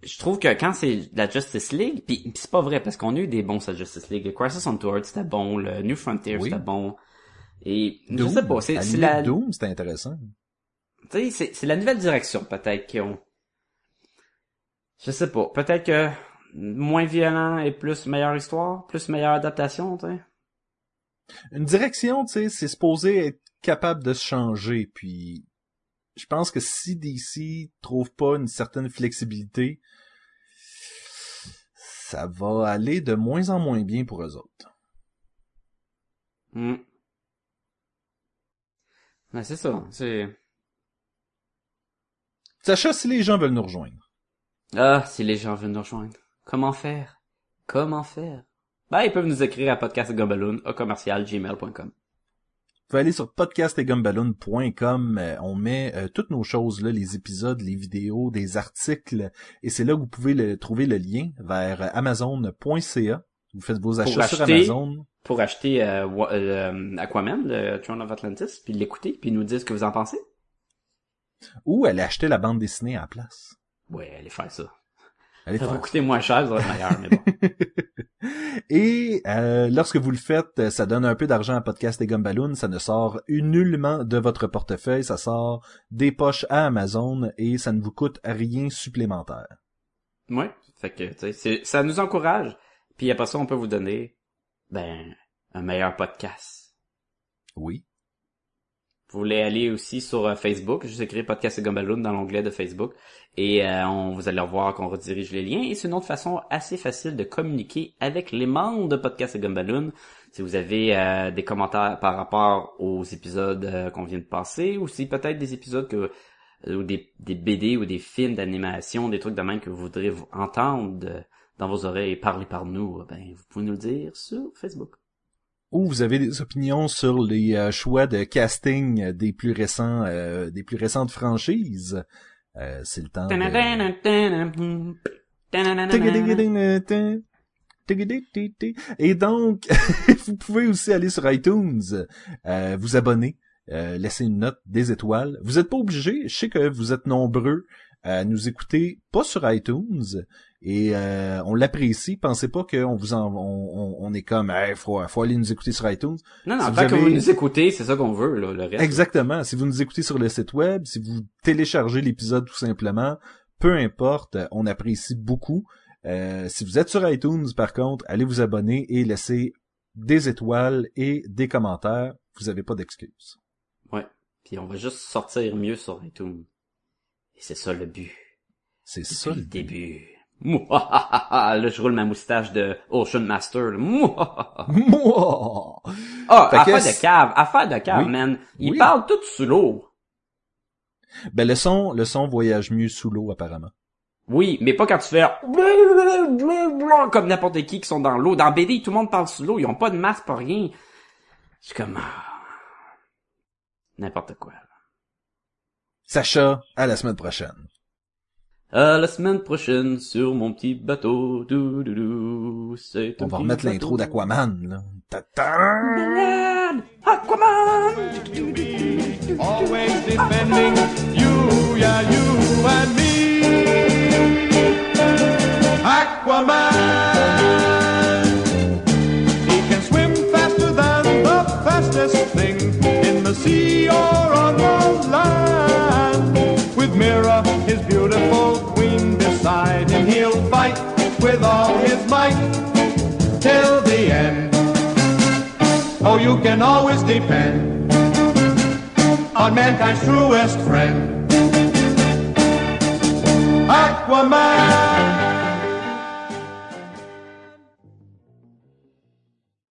je trouve que quand c'est la Justice League, puis c'est pas vrai parce qu'on a eu des bons sur la Justice League, le Crisis on Earth c'était bon, le New Frontier Oui. c'était bon. Et je sais pas, c'est c'est la Doom, c'était intéressant. tu sais, c'est c'est la nouvelle direction peut-être qu'ils ont. Je sais pas, peut-être que moins violent et plus meilleure histoire, plus meilleure adaptation, tu sais. Une direction, tu sais, c'est supposé être capable de se changer, puis je pense que si DC trouve pas une certaine flexibilité, ça va aller de moins en moins bien pour eux autres. Hmm. Ben, c'est ça, c'est... Sacha, si les gens veulent nous rejoindre, Ah, si les gens veulent nous rejoindre. Comment faire? Comment faire? Ben, ils peuvent nous écrire à podcastgobaloon, au commercial gmail.com. pouvez aller sur podcastetgumballoon.com. euh, on met euh, toutes nos choses là, les épisodes, les vidéos, des articles, et c'est là que vous pouvez le, trouver le lien vers euh, amazon.ca. Vous faites vos achats sur Amazon. Pour acheter euh, euh, Aquaman, le Throne of Atlantis, puis l'écouter, puis nous dire ce que vous en pensez. Ou aller acheter la bande dessinée à la place. Ouais, allez faire ça. Ça va coûter moins cher, ça va être meilleur, mais bon. Et euh, lorsque vous le faites, ça donne un peu d'argent à Podcast et Gumballoon. Ça ne sort nullement de votre portefeuille. Ça sort des poches à Amazon et ça ne vous coûte rien supplémentaire. Ouais. Fait que, tu sais, c'est- ça nous encourage. Puis après ça, on peut vous donner, ben, un meilleur podcast. Oui. Vous voulez aller aussi sur euh, Facebook, juste écrire Podcast et Gumballoon dans l'onglet de Facebook. Et euh, on, vous allez voir qu'on redirige les liens. Et c'est une autre façon assez facile de communiquer avec les membres de Podcast et Gumballoon. Si vous avez euh, des commentaires par rapport aux épisodes euh, qu'on vient de passer, ou si peut-être des épisodes que euh, ou des, des BD ou des films d'animation, des trucs de même que vous voudrez entendre dans vos oreilles parler par nous, ben vous pouvez nous le dire sur Facebook. Ou vous avez des opinions sur les euh, choix de casting des plus récents, euh, des plus récentes franchises. Euh, c'est le temps. Et donc, vous pouvez aussi aller sur iTunes, euh, vous abonner, euh, laisser une note, des étoiles. Vous n'êtes pas obligé, je sais que vous êtes nombreux à nous écouter, pas sur iTunes, et euh, on l'apprécie. Pensez pas qu'on vous en, on, on- on est comme, hey, faut, faut aller nous écouter sur iTunes. Non, non, Si vous que vous nous écoutez, c'est ça qu'on veut, là, le reste. Exactement. Si vous nous écoutez sur le site web, si vous téléchargez l'épisode tout simplement, peu importe, on apprécie beaucoup. Euh, si vous êtes sur iTunes, par contre, allez vous abonner et laissez des étoiles et des commentaires. Vous n'avez pas d'excuses. Ouais. Puis on va juste sortir mieux sur iTunes. Et c'est ça le but. C'est ça le début. Mouahaha. Là, je roule ma moustache de Ocean Master. Mouahaha. Moi! Ah, Fait affaire c'est- de cave, affaire de cave, Oui. man. Ils Oui. parlent tout sous l'eau. Ben le son, le son voyage mieux sous l'eau apparemment. Oui, mais pas quand tu fais comme n'importe qui qui sont dans l'eau. Dans BD, tout le monde parle sous l'eau. Ils ont pas de masque, pas rien. Suis comme... ah. N'importe quoi. Sacha, à la semaine prochaine. Euh, la semaine prochaine, sur mon petit bateau, dou, dou, dou, c'est On va remettre l'intro d'Aquaman, là. Aquaman! always defending you, yeah, you and me. Aquaman. With all his might till the end. Oh, you can always depend on mankind's truest friend. Aquaman.